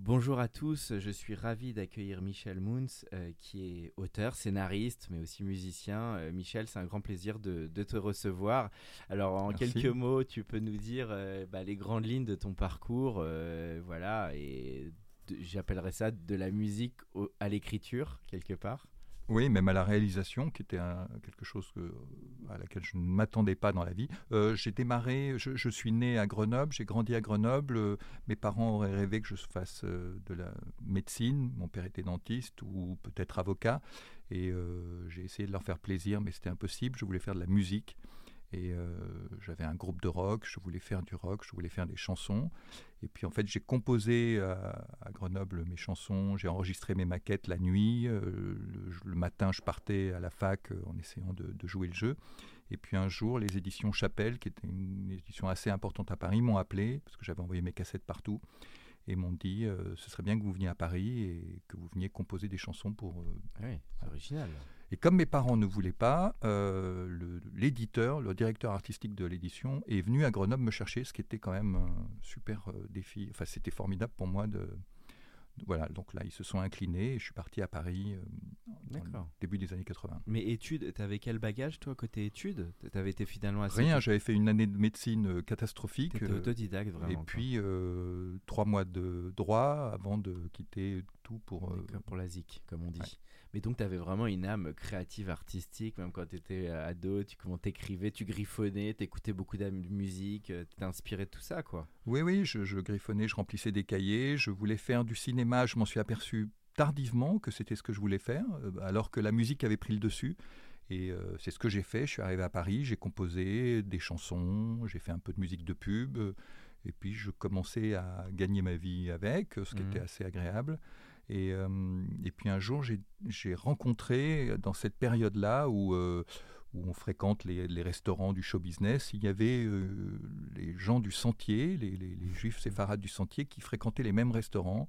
Bonjour à tous, je suis ravi d'accueillir Michel Moons, euh, qui est auteur, scénariste, mais aussi musicien. Euh, Michel, c'est un grand plaisir de, te recevoir. Alors, en quelques mots, tu peux nous dire euh, bah, les grandes lignes de ton parcours, voilà, et j'appellerais ça de la musique à l'écriture, quelque part. Oui, même à la réalisation, qui était quelque chose à laquelle je ne m'attendais pas dans la vie. Euh, j'ai démarré, je, suis né à Grenoble, j'ai grandi à Grenoble. Euh, mes parents auraient rêvé que je fasse euh, de la médecine. Mon père était dentiste ou peut-être avocat. Et j'ai essayé de leur faire plaisir, mais c'était impossible. Je voulais faire de la musique. Et euh, j'avais un groupe de rock, je voulais faire du rock, je voulais faire des chansons. Et puis en fait, j'ai composé à, Grenoble mes chansons, j'ai enregistré mes maquettes la nuit. Euh, le, matin, je partais à la fac euh, en essayant de, jouer le jeu. Et puis un jour, les éditions Chapelle, qui était une édition assez importante à Paris, m'ont appelé, parce que j'avais envoyé mes cassettes partout, et m'ont dit ce serait bien que vous veniez à Paris et que vous veniez composer des chansons pour. Ah oui, c'est original. Et comme mes parents ne voulaient pas, euh, l'éditeur, le, directeur artistique de l'édition, est venu à Grenoble me chercher, ce qui était quand même un super euh, défi. Enfin, c'était formidable pour moi de, voilà, donc là, ils se sont inclinés et je suis parti à Paris euh, début des années 80. Mais études, tu avais quel bagage, toi, côté études? Tu avais été finalement assez. Rien, j'avais fait une année de médecine euh, catastrophique. Étais autodidacte, vraiment. Et puis, trois mois de droit avant de quitter tout pour. pour la ZIC, comme on dit. Mais donc, tu avais vraiment une âme créative, artistique, même quand tu étais euh, ado, tu t'écrivais, tu griffonnais, tu écoutais beaucoup de musique, euh, inspiré de tout ça, quoi. Oui, oui, je, griffonnais, je remplissais des cahiers, je voulais faire du cinéma, je m'en suis aperçu tardivement que c'était ce que je voulais faire, euh, alors que la musique avait pris le dessus. Et c'est ce que j'ai fait. Je suis arrivé à Paris, j'ai composé des chansons, j'ai fait un peu de musique de pub. et puis je commençais à gagner ma vie avec, ce qui mmh. était assez agréable. Et, euh, et puis un jour, j'ai rencontré, dans cette période-là où, euh, on fréquente les, restaurants du show business, il y avait euh, les gens du sentier, les, les, les, juifs séfarades du sentier, qui fréquentaient les mêmes restaurants.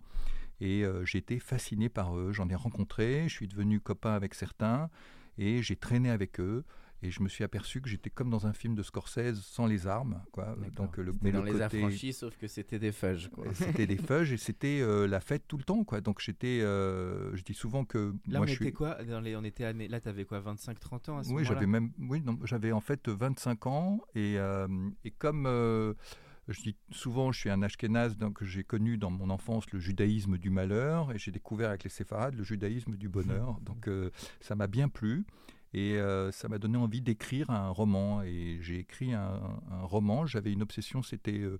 Et j'étais fasciné par eux. J'en ai rencontré, je suis devenu copain avec certains et j'ai traîné avec eux. Et je me suis aperçu que j'étais comme dans un film de Scorsese sans les armes. Quoi. Donc, le, mais dans les affranchis, sauf que c'était des fudges. C'était des fudges et c'était euh, la fête tout le temps. Quoi. Donc j'étais, euh, je dis souvent que. Là, moi, on je était suis... quoi dans les, on était Là, tu avais quoi 25-30 ans à ce Oui, j'avais même. Oui, j'avais en fait 25 ans. Et, euh, et comme. je dis souvent, je suis un ashkénaze, donc j'ai connu dans mon enfance le judaïsme du malheur et j'ai découvert avec les séfarades le judaïsme du bonheur. donc ça m'a bien plu. Et euh, ça m'a donné envie d'écrire un roman. Et j'ai écrit un, roman. J'avais une obsession, c'était euh,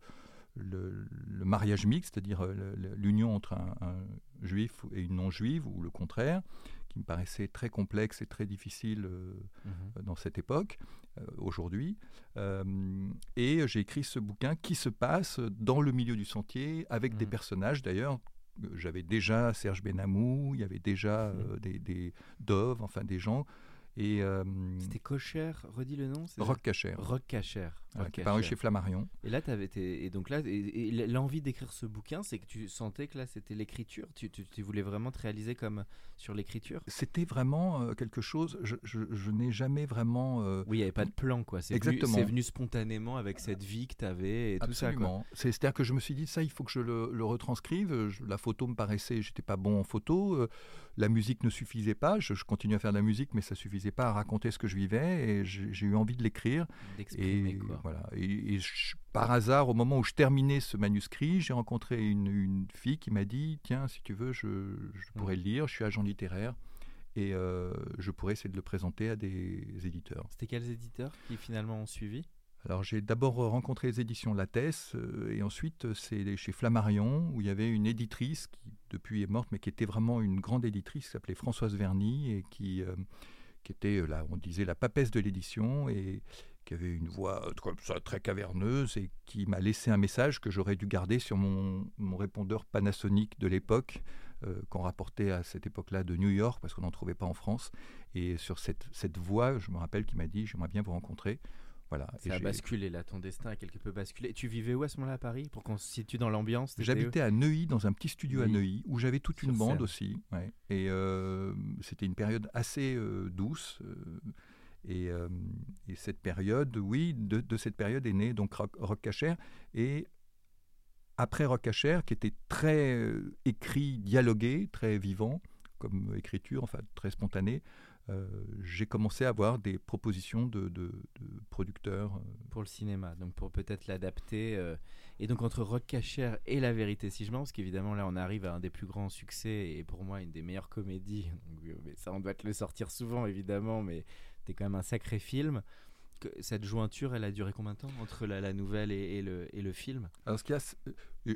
le, mariage mixte, c'est-à-dire euh, l'union entre un, juif et une non-juive, ou le contraire, qui me paraissait très complexe et très difficile mhm. dans cette époque, aujourd'hui. et j'ai écrit ce bouquin qui se passe dans le milieu du sentier, avec des mhm. personnages d'ailleurs j'avais déjà Serge Benamou, il y avait déjà des, des Dove, enfin des gens et euh, C'était Cocher, redis le nom Rock Cacher. Rock Cacher. qui est paru chez Flammarion. Et là, avais été, et donc là, l'envie d'écrire ce bouquin, c'est que tu sentais que là, c'était l'écriture? Tu, tu, voulais vraiment te réaliser comme sur l'écriture? C'était vraiment euh, quelque chose. Je, je, n'ai jamais vraiment. Euh, oui, il n'y avait pas de plan, quoi. C'est Exactement. C'est venu spontanément avec cette vie que tu avais et tout ça. C'est-à-dire que je me suis dit ça, il faut que je le, le retranscrive. la photo me paraissait, j'étais pas bon en photo la musique ne suffisait pas. Je, continuais à faire de la musique, mais ça suffisait pas à raconter ce que je vivais. Et j'ai eu envie de l'écrire. Et voilà. Et, par hasard, au moment où je terminais ce manuscrit, j'ai rencontré une, fille qui m'a dit Tiens, si tu veux, je, pourrais le lire. Je suis agent littéraire. et je pourrais essayer de le présenter à des éditeurs. C'était quels éditeurs qui finalement ont suivi? Alors j'ai d'abord rencontré les éditions Lattès et ensuite c'est chez Flammarion où il y avait une éditrice qui depuis est morte mais qui était vraiment une grande éditrice qui s'appelait Françoise Verny et qui, qui était là on disait la papesse de l'édition et qui avait une voix euh, comme ça, très caverneuse et qui m'a laissé un message que j'aurais dû garder sur mon, mon répondeur Panasonic de l'époque, euh, qu'on rapportait à cette époque-là de New York, parce qu'on n'en trouvait pas en France. Et sur cette, cette voix, je me rappelle qu'il m'a dit J'aimerais bien vous rencontrer. Voilà. Ça a basculé là, ton destin a quelque peu basculé. Tu vivais où à ce moment-là à Paris pour qu'on se situe dans l'ambiance? J'habitais à Neuilly, dans un petit studio à Neuilly, où j'avais toute une bande aussi. Et euh, c'était une période assez douce. Euh, et, cette période, oui, de, cette période est né donc Rock, Rock Et après Rock Cacher, qui était très euh, écrit, dialogué, très vivant comme écriture, enfin très spontané, euh, j'ai commencé à avoir des propositions de, producteurs. Pour le cinéma, donc pour peut-être l'adapter. et donc entre Rock Cacher et La Vérité si je mens, parce qu'évidemment là on arrive à un des plus grands succès et pour moi une des meilleures comédies. mais ça on doit te le sortir souvent évidemment, mais c'était quand même un sacré film. cette jointure, elle a duré combien de temps entre la, nouvelle et, le, et, le, film? Alors, ce euh,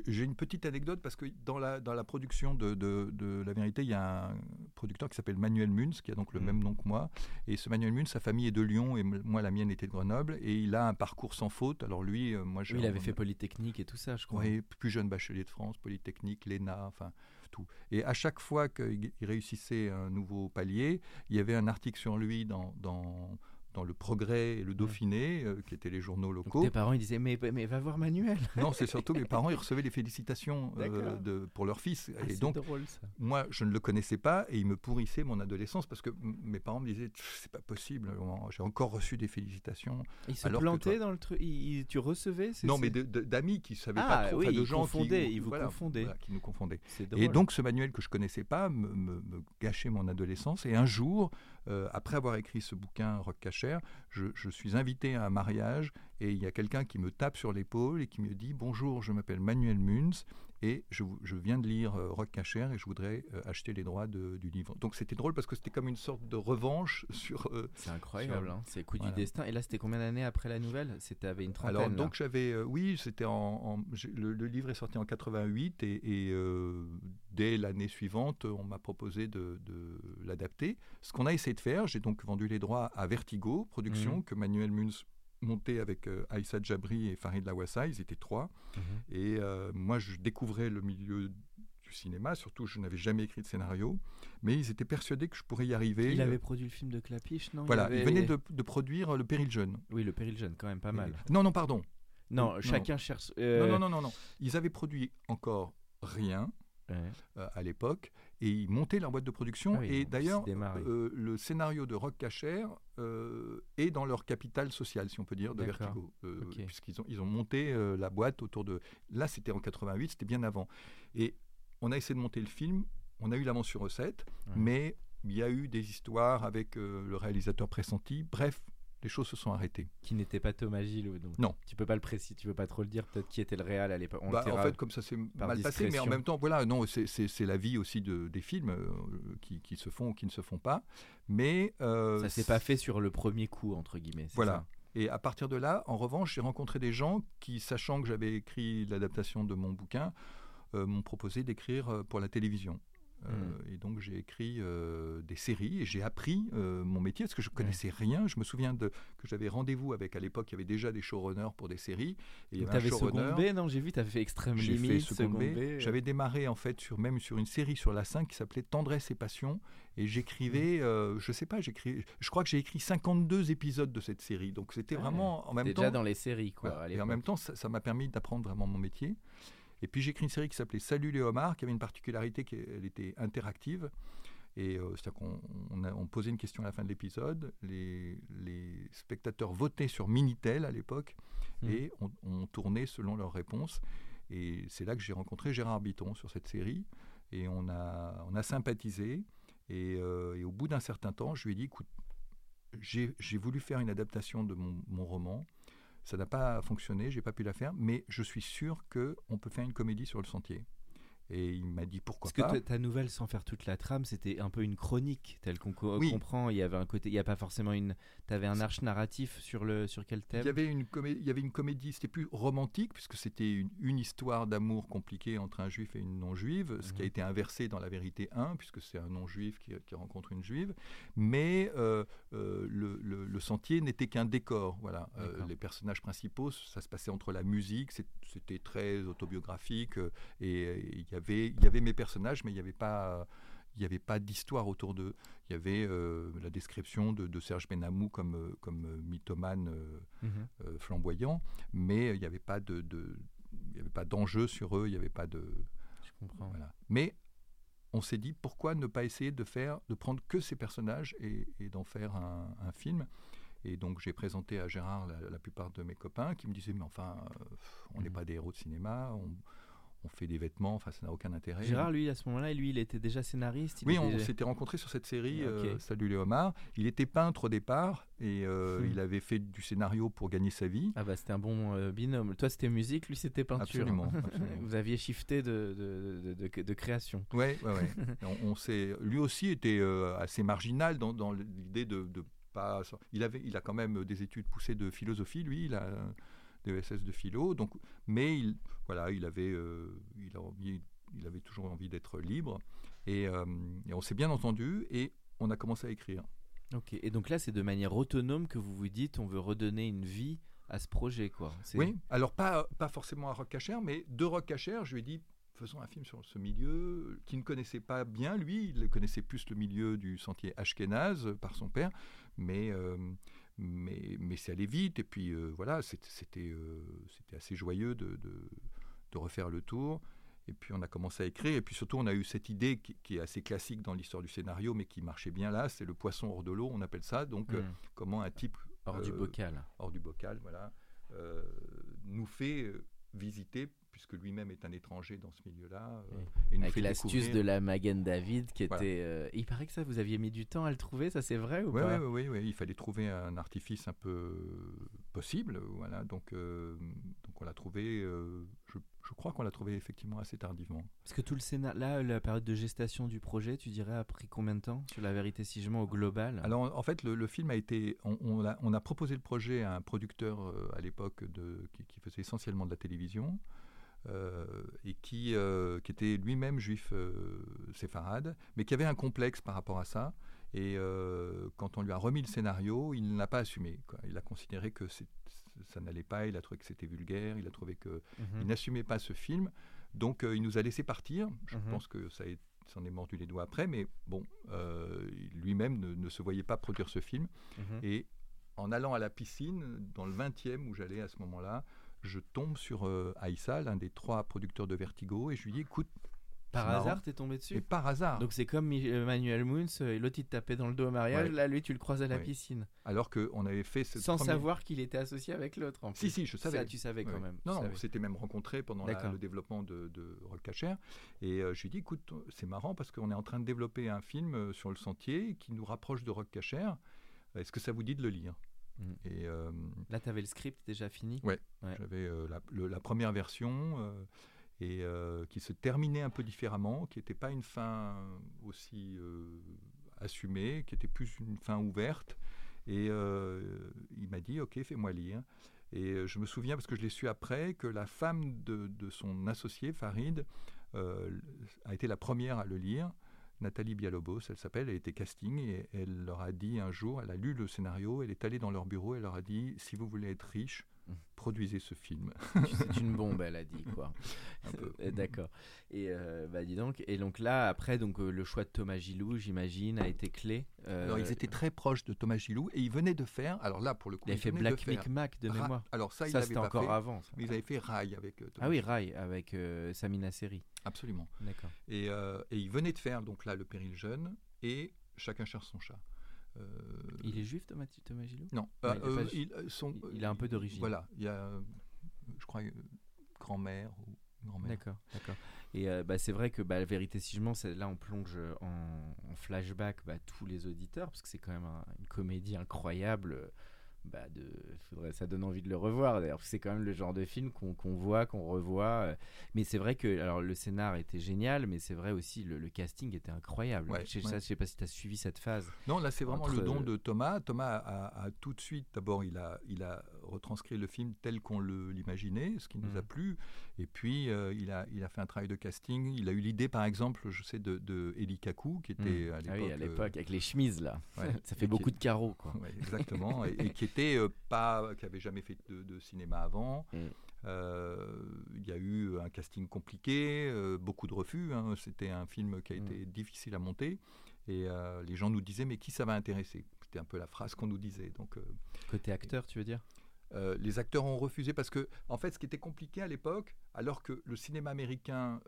j'ai une petite anecdote parce que dans la, dans la production de, de, La Vérité, il y a un producteur qui s'appelle Manuel Munz, qui a donc le mm. même nom que moi. Et ce Manuel Munz, sa famille est de Lyon et moi, la mienne était de Grenoble. Et il a un parcours sans faute. Alors, lui, euh, moi, je. il avait fait Polytechnique et tout ça, je crois. Oui, plus jeune bachelier de France, Polytechnique, l'ENA, enfin. Tout. Et à chaque fois qu'il réussissait un nouveau palier, il y avait un article sur lui dans, dans dans le Progrès et le Dauphiné, euh, qui étaient les journaux locaux. tes parents ils disaient mais, mais va voir Manuel. non, c'est surtout mes parents ils recevaient les félicitations euh, de, pour leur fils. Ah, et donc drôle, ça. moi je ne le connaissais pas et ils me pourrissaient mon adolescence parce que mes parents me disaient c'est pas possible, j'ai encore reçu des félicitations. Ils se plantaient dans le truc, tu recevais Non, mais d'amis qui savaient pas ah, trop, oui, de gens qui, ils vous confondaient, qui nous confondaient. Et donc ce Manuel que je connaissais pas me, me, me gâchait mon adolescence et un jour euh, après avoir écrit ce bouquin Rock Cacher, je, je, suis invité à un mariage et il y a quelqu'un qui me tape sur l'épaule et qui me dit Bonjour, je m'appelle Manuel Munz et je, viens de lire euh, Rock Cacher et je voudrais euh, acheter les droits du livre. Donc c'était drôle parce que c'était comme une sorte de revanche sur. Euh, c'est incroyable, hein. c'est coup du destin. Et là, c'était combien d'années après la nouvelle? C'était avec une trentaine. Alors donc j'avais, oui, c'était en, le, livre est sorti en 88 et, dès l'année suivante, on m'a proposé de, l'adapter. Ce qu'on a essayé de faire, j'ai donc vendu les droits à Vertigo Productions mmh. que Manuel Munz monté avec euh, Aïssa Djabri et Farid Lawassa, ils étaient trois. Mhm. Et euh, moi, je découvrais le milieu du cinéma, surtout je n'avais jamais écrit de scénario, mais ils étaient persuadés que je pourrais y arriver. Il avait produit le film de Clapiche, non? Voilà, il, venait de, produire Le Péril Jeune. Oui, Le Péril Jeune, quand même pas mal. Non, non, pardon. Non, chacun cherche. Euh, non, non, non, non, non. Ils avaient produit encore rien. À l'époque et ils montaient leur boîte de production. Ah et d'ailleurs, euh, le scénario de Rock Cacher euh, est dans leur capital social, si on peut dire, de Vertigo. Euh, puisqu'ils ont, ils ont monté la boîte autour de... Là, c'était en 88, c'était bien avant. Et on a essayé de monter le film, on a eu l'avance sur recette, mais il y a eu des histoires avec le réalisateur pressenti. Bref, les choses se sont arrêtées. Qui n'était pas Thomas Gilles donc Non. Tu peux pas le préciser, tu peux pas trop le dire, peut-être qui était le réal à l'époque. Bah, en fait, comme ça s'est mal passé, mais en même temps, voilà, non, c'est la vie aussi de, des films euh, qui, qui, se font ou qui ne se font pas. Mais. Euh, ça s'est pas fait sur le premier coup, entre guillemets. Voilà. Et à partir de là, en revanche, j'ai rencontré des gens qui, sachant que j'avais écrit l'adaptation de mon bouquin, euh, m'ont proposé d'écrire pour la télévision. Euh, hmm. et donc j'ai écrit euh, des séries et j'ai appris euh, mon métier parce que je connaissais rien. Je me souviens de, que j'avais rendez-vous avec à l'époque, il y avait déjà des showrunners pour des séries. Et tu avais Second B, non J'ai vu, tu avais fait Extrême Limite, Second B. J'avais démarré en fait sur même sur une série sur la 5 qui s'appelait Tendresse et Passion et j'écrivais, hmm. je sais pas, j'écris, je crois que j'ai écrit 52 épisodes de cette série. Donc c'était vraiment en même temps. déjà dans les séries quoi. et en même temps, ça m'a permis d'apprendre vraiment mon métier. Et puis j'ai écrit une série qui s'appelait Salut les homards, qui avait une particularité qu'elle était interactive. Et euh, c'est-à-dire qu'on on, posait une question à la fin de l'épisode, les, les, spectateurs votaient sur Minitel à l'époque, mmh. et on, tournait selon leurs réponses. Et c'est là que j'ai rencontré Gérard Biton sur cette série, et on a, on a sympathisé. Et, euh, et au bout d'un certain temps, je lui ai dit, écoute, j'ai voulu faire une adaptation de mon, mon roman. Ça n'a pas fonctionné, j'ai pas pu la faire, mais je suis sûr qu'on peut faire une comédie sur le sentier. Et il m'a dit pourquoi Parce pas. que ta nouvelle, sans faire toute la trame, c'était un peu une chronique, telle qu'on comprend. Il y avait un côté, il n'y a pas forcément une. Tu avais un arche narratif sur, le, sur quel thème? Il y, avait une comédie, il y avait une comédie, c'était plus romantique, puisque c'était une, une, histoire d'amour compliquée entre un juif et une non-juive, ce qui a mhm. été inversé dans la vérité 1, puisque c'est un non-juif qui, qui, rencontre une juive. Mais euh, euh, le, le, le, sentier n'était qu'un décor. Voilà. Euh, les personnages principaux, ça se passait entre la musique, c'était très autobiographique, et il y avait, il y avait mes personnages, mais il n'y avait pas il n'y avait pas d'histoire autour d'eux. Il y avait euh, la description de, Serge Benamou comme, euh, comme euh, mythomane mhm. flamboyant, mais il n'y avait pas de, il y avait pas d'enjeu sur eux, il n'y avait pas de. Je comprends. Mais on s'est dit pourquoi ne pas essayer de faire, de prendre que ces personnages et, d'en faire un, film? Et donc j'ai présenté à Gérard la, plupart de mes copains qui me disaient mais enfin on n'est mhm. pas des héros de cinéma, on, on fait des vêtements, enfin ça n'a aucun intérêt. Gérard, lui, à ce moment-là, lui, il était déjà scénariste. oui, on s'était rencontrés sur cette série, euh, Salut les homards. Il était peintre au départ et euh, hmm. il avait fait du scénario pour gagner sa vie. Ah bah c'était un bon euh, binôme. Toi c'était musique, lui c'était peinture. Absolument. Vous aviez shifté de, de, de, création. Ouais, ouais, ouais. on, on lui aussi était assez marginal dans, dans l'idée de, pas. Il avait, il a quand même des études poussées de philosophie, lui. Il a DESS de philo. Donc, mais il, voilà, il avait, euh, il, a envie, il avait toujours envie d'être libre. Et, euh, et on s'est bien entendu et on a commencé à écrire. Ok. Et donc là, c'est de manière autonome que vous vous dites, on veut redonner une vie à ce projet, quoi. Oui. Alors pas pas forcément à Rock mais de Rock je lui ai dit faisons un film sur ce milieu qui ne connaissait pas bien lui, il connaissait plus le milieu du sentier Ashkenaz par son père, mais euh, mais, mais c'est allé vite. Et puis euh, voilà, c'était euh, c'était assez joyeux de, de, refaire le tour. Et puis on a commencé à écrire. Et puis surtout, on a eu cette idée qui, est assez classique dans l'histoire du scénario, mais qui marchait bien là. C'est le poisson hors de l'eau, on appelle ça. Donc euh, hmm. comment un type hors du bocal, hors du bocal, voilà, nous fait visiter puisque lui-même est un étranger dans ce milieu-là. Euh, Avec l'astuce de la Magen David, qui était. Euh, il paraît que ça, vous aviez mis du temps à le trouver, ça c'est vrai ou pas? Oui, oui, il fallait trouver un artifice un peu possible, voilà. Donc, euh, donc on l'a trouvé. Je, je, crois qu'on l'a trouvé effectivement assez tardivement. Parce que tout le scénario, là, la période de gestation du projet, tu dirais, a pris combien de temps? Sur la vérité si je mens au global? Alors en fait, le, film a été. On, a, on, a, proposé le projet à un producteur à l'époque qui, qui faisait essentiellement de la télévision. Euh, et qui, euh, qui était lui-même juif euh, séfarade, mais qui avait un complexe par rapport à ça. Et quand on lui a remis le scénario, il n'a pas assumé. Quoi. Il a considéré que ça n'allait pas, il a trouvé que c'était vulgaire, il a trouvé qu'il mhm. n'assumait pas ce film. Donc il nous a laissé partir. Je mhm. pense que ça s'en est mordu les doigts après, mais bon, lui-même ne, se voyait pas produire ce film. Mhm. Et en allant à la piscine, dans le 20e où j'allais à ce moment-là, je tombe sur euh, Aïssa, l'un des trois producteurs de Vertigo, et je lui dis écoute. Par hasard, t'es tombé dessus Et par hasard. Donc c'est comme Manuel Moons, euh, l'autre il te tapait dans le dos au mariage, là lui tu le croises à la piscine. Alors qu'on avait fait ce Sans savoir qu'il était associé avec l'autre en Si, si, je savais. Ça tu savais quand même. Non, non on s'était même rencontrés pendant le développement de, de Rock Cacher. Et euh, je lui ai dit écoute, c'est marrant parce qu'on est en train de développer un film sur le sentier qui nous rapproche de Rock Cacher. Est-ce que ça vous dit de le lire? Mm. Et, euh, Là, tu avais le script déjà fini Ouais, j'avais euh, la, première version euh, et qui se terminait un peu différemment, qui n'était pas une fin aussi assumée, qui était plus une fin ouverte. Et il m'a dit, ok, fais-moi lire. Et je me souviens, parce que je l'ai su après, que la femme de, de son associé, Farid, a été la première à le lire. Nathalie Bialobos, elle s'appelle, elle était casting et elle leur a dit un jour, elle a lu le scénario, elle est allée dans leur bureau, elle leur a dit si vous voulez être riche. Produisez ce film. C'est une bombe, elle a dit quoi. D'accord. Et euh, bah dis donc. Et donc là, après, donc euh, le choix de Thomas Gilou, j'imagine, a été clé. Euh, alors ils étaient très proches de Thomas Gilou et ils venaient de faire. Alors là, pour le coup, il avait fait Black Micmac de mémoire. alors ça, ça c'était encore avant. Mais ils avaient fait Rai avec. Thomas ah oui, Rai avec Samina Seri. Absolument. D'accord. Et, et ils venaient de faire donc là le Péril jeune et Chacun cherche son chat. Il est juif, Thomas, Thomas Gilou? Non, il, il, a un peu d'origine. Voilà, il y a, je crois, grand-mère ou D'accord, d'accord. Et euh, bah, c'est vrai que bah, la vérité, si je mens, là on plonge en, flashback bah, tous les auditeurs, parce que c'est quand même une comédie incroyable. Bah de, faudrait, ça donne envie de le revoir. D'ailleurs, c'est quand même le genre de film qu'on voit, qu'on revoit. Euh. Mais c'est vrai que alors le scénar était génial, mais c'est vrai aussi le, le casting était incroyable. je, ne sais pas si tu as suivi cette phase. Non, là c'est vraiment le don de Thomas. Thomas a, tout de suite, d'abord, il a, il a retranscrit le film tel qu'on l'imaginait, ce qui nous a mm. plu. Et puis euh, il, a, il a fait un travail de casting. Il a eu l'idée, par exemple, je sais, de, de Eli Kaku, qui était mm. ah à l'époque. avec les chemises là. ça fait beaucoup de carreaux. Quoi. exactement. et, et qui euh, pas, qui avait jamais fait de, cinéma avant. Mm. Euh, il y a eu un casting compliqué, euh, beaucoup de refus. Hein. C'était un film qui a mm. été difficile à monter. Et les gens nous disaient, mais qui ça va intéresser? C'était un peu la phrase qu'on nous disait. Donc, Côté acteur, tu veux dire? Les acteurs ont refusé parce que, en fait, ce qui était compliqué à l'époque, alors que le cinéma américain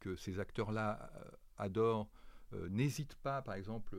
que ces acteurs-là adorent n'hésite pas, par exemple,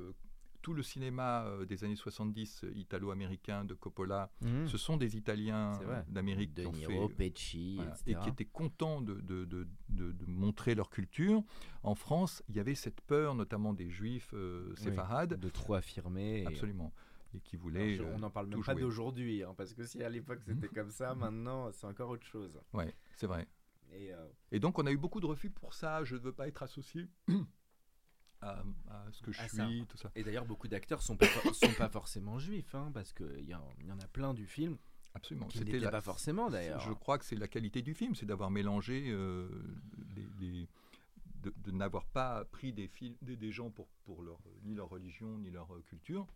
tout le cinéma euh, des années 70 euh, italo-américain de Coppola, mmh. ce sont des Italiens euh, d'Amérique qui ont fait, Pecci, et qui étaient contents de, de, de, de, montrer leur culture. En France, il y avait cette peur, notamment des Juifs séfarades, de trop affirmer. Absolument. Et qui voulaient. on n'en parle même pas d'aujourd'hui, hein, parce que si à l'époque mmh. c'était comme ça, maintenant c'est encore autre chose. Ouais, c'est vrai. Et, et, donc on a eu beaucoup de refus pour ça. Je ne veux pas être associé à, ce que je suis, tout ça. Et d'ailleurs, beaucoup d'acteurs sont pas, sont pas forcément juifs, hein, parce qu'il y, y, en a plein du film. Absolument. C'était pas forcément d'ailleurs. Je crois que c'est la qualité du film, c'est d'avoir mélangé euh, les, de, n'avoir pas pris des, des, des, gens pour, pour leur, ni leur religion ni leur culture,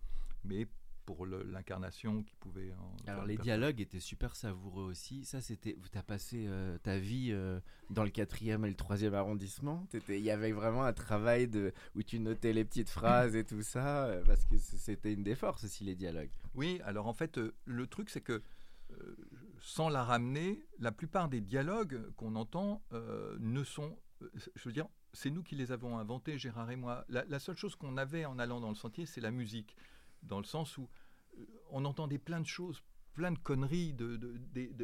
mais pour l'incarnation qui pouvait. Alors les dialogues étaient super savoureux aussi. Ça c'était, tu as passé euh, ta vie euh, dans le quatrième et le troisième arrondissement. Il y avait vraiment un travail de où tu notais les petites phrases et tout ça euh, parce que c'était une des forces aussi les dialogues. Oui, alors en fait le truc c'est que sans la ramener, la plupart des dialogues qu'on entend ne sont, je veux dire, c'est nous qui les avons inventés, Gérard et moi. la seule chose qu'on avait en allant dans le sentier, c'est la musique dans le sens où euh, on entendait plein de choses, plein de conneries, de,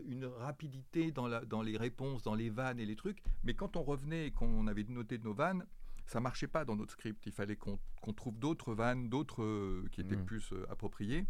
une rapidité dans, la, dans les réponses, dans les vannes et les trucs. Mais quand on revenait et qu'on avait noté nos vannes, ça marchait pas dans notre script. Il fallait qu'on trouve d'autres vannes, d'autres euh, qui étaient mmh. plus euh, appropriées.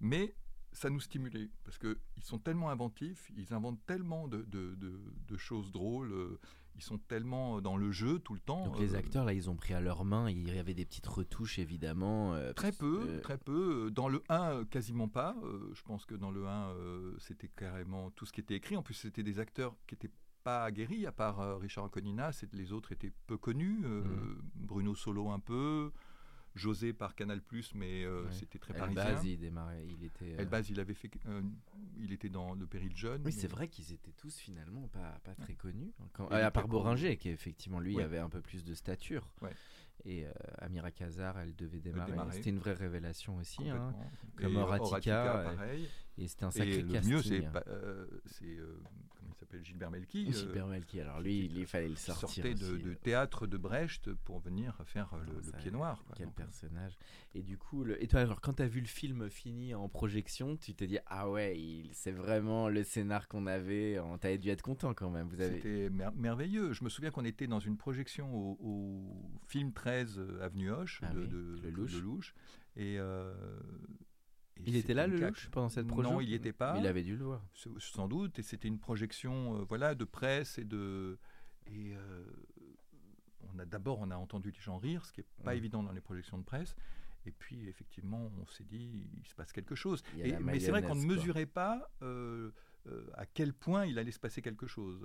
Mais ça nous stimulait parce qu'ils sont tellement inventifs, ils inventent tellement de, de choses drôles ils sont tellement dans le jeu tout le temps. Donc les euh, acteurs là, ils ont pris à leur main. Il y avait des petites retouches évidemment. Euh, très peu, très peu. Dans le 1, quasiment pas. Euh, je pense que dans le 1, c'était carrément tout ce qui était écrit. En plus, c'était des acteurs qui étaient pas aguerris, à part Richard Anconina. Les autres étaient peu connus. Mm. Bruno Solo un peu. José par Canal+, mais euh, c'était très parisien. Elbaz, il démarrait, il était. Euh, Elbaz, il avait fait, euh, il était dans le Péril jeune. Oui, c'est vrai qu'ils étaient tous finalement pas, pas très connus. à part Boringer, qui effectivement lui avait un peu plus de stature. Et Amira Kazar, elle devait démarrer. C'était une vraie révélation aussi, hein. comme Horatica. pareil. Et c'était un sacré et le mieux, c'est s'appelle Gilbert Melki. Euh, Gilbert Melki, alors lui, il, fallait le sortir. sortait de, théâtre de Brecht pour venir faire le, pied noir. quel euh, personnage. Et du coup, le, et toi, alors, quand tu as vu le film fini en projection, tu t'es dit, ah ouais, c'est vraiment le scénar qu'on avait. Tu dû être content quand même. Vous avez... C'était merveilleux. Je me souviens qu'on était dans une projection au, film 13 euh, Avenue Hoche ah de, le Louche. Et il était là, le louche, pendant cette projection Non, il n'y était pas. il avait dû le voir. Sans doute. Et c'était une projection euh, voilà, de presse et de. Et euh, on a d'abord on a entendu les gens rire, ce qui n'est pas évident dans les projections de presse. Et puis effectivement, on s'est dit il se passe quelque chose. mais c'est vrai qu'on ne mesurait pas euh, à quel point il allait se passer quelque chose.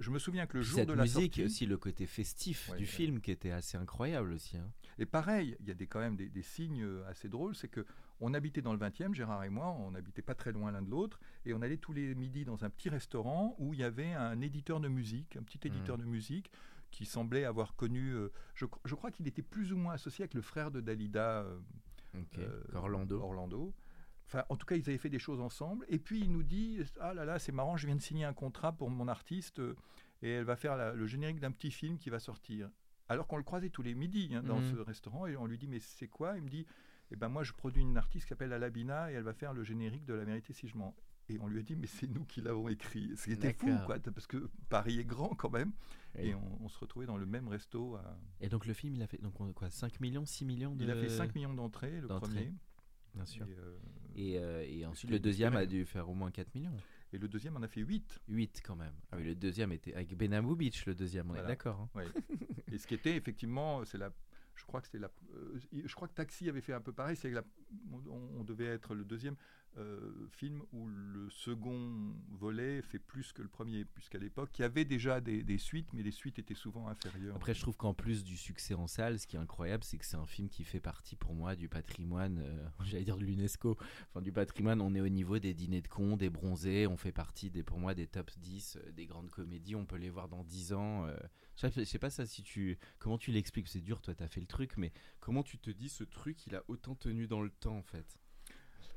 Je, me souviens que le jour de la musique, aussi le côté festif du film qui était assez incroyable aussi. Hein. Et pareil, il y a des, quand même des, des signes assez drôles, c'est que on habitait dans le 20e, Gérard et moi, on n'habitait pas très loin l'un de l'autre, et on allait tous les midis dans un petit restaurant où il y avait un éditeur de musique, un petit éditeur mmh. de musique qui semblait avoir connu, euh, je, crois qu'il était plus ou moins associé avec le frère de Dalida, euh, euh, Orlando. Orlando. Enfin, en tout cas, ils avaient fait des choses ensemble. Et puis, il nous dit Ah là là, c'est marrant, je viens de signer un contrat pour mon artiste et elle va faire le générique d'un petit film qui va sortir. Alors qu'on le croisait tous les midis hein, dans mmh. ce restaurant et on lui dit Mais c'est quoi? Il me dit et eh ben moi je produis une artiste qui s'appelle Alabina et elle va faire le générique de La vérité si je mens. Et on lui a dit mais c'est nous qui l'avons écrit. C'était fou quoi, parce que Paris est grand quand même. Et, on, se retrouvait dans le même resto. Et donc le film il a fait donc quoi 5 millions, 6 millions de... Il a fait 5 millions d'entrées le premier. Bien sûr. Et, et, ensuite, le deuxième a dû faire au moins 4 millions. Et le deuxième en a fait 8. 8 quand même. Ah oui, le deuxième était avec Benamou Beach, le deuxième, on est d'accord. Hein. et ce qui était effectivement, c'est la je crois que c'était la, je crois que Taxi avait fait un peu pareil. C'est on, devait être le deuxième. Euh, film où le second volet fait plus que le premier, puisqu'à l'époque, il y avait déjà des, suites, mais les suites étaient souvent inférieures. Après, je trouve qu'en plus du succès en salle, ce qui est incroyable, c'est que c'est un film qui fait partie pour moi du patrimoine, euh, j'allais dire de l'UNESCO, enfin du patrimoine, on est au niveau des dîners de cons, des bronzés, on fait partie des, pour moi des top 10 euh, des grandes comédies, on peut les voir dans 10 ans. je, sais, sais pas ça si tu, comment tu l'expliques, c'est dur, toi tu as fait le truc, mais comment tu te dis ce truc, il a autant tenu dans le temps en fait?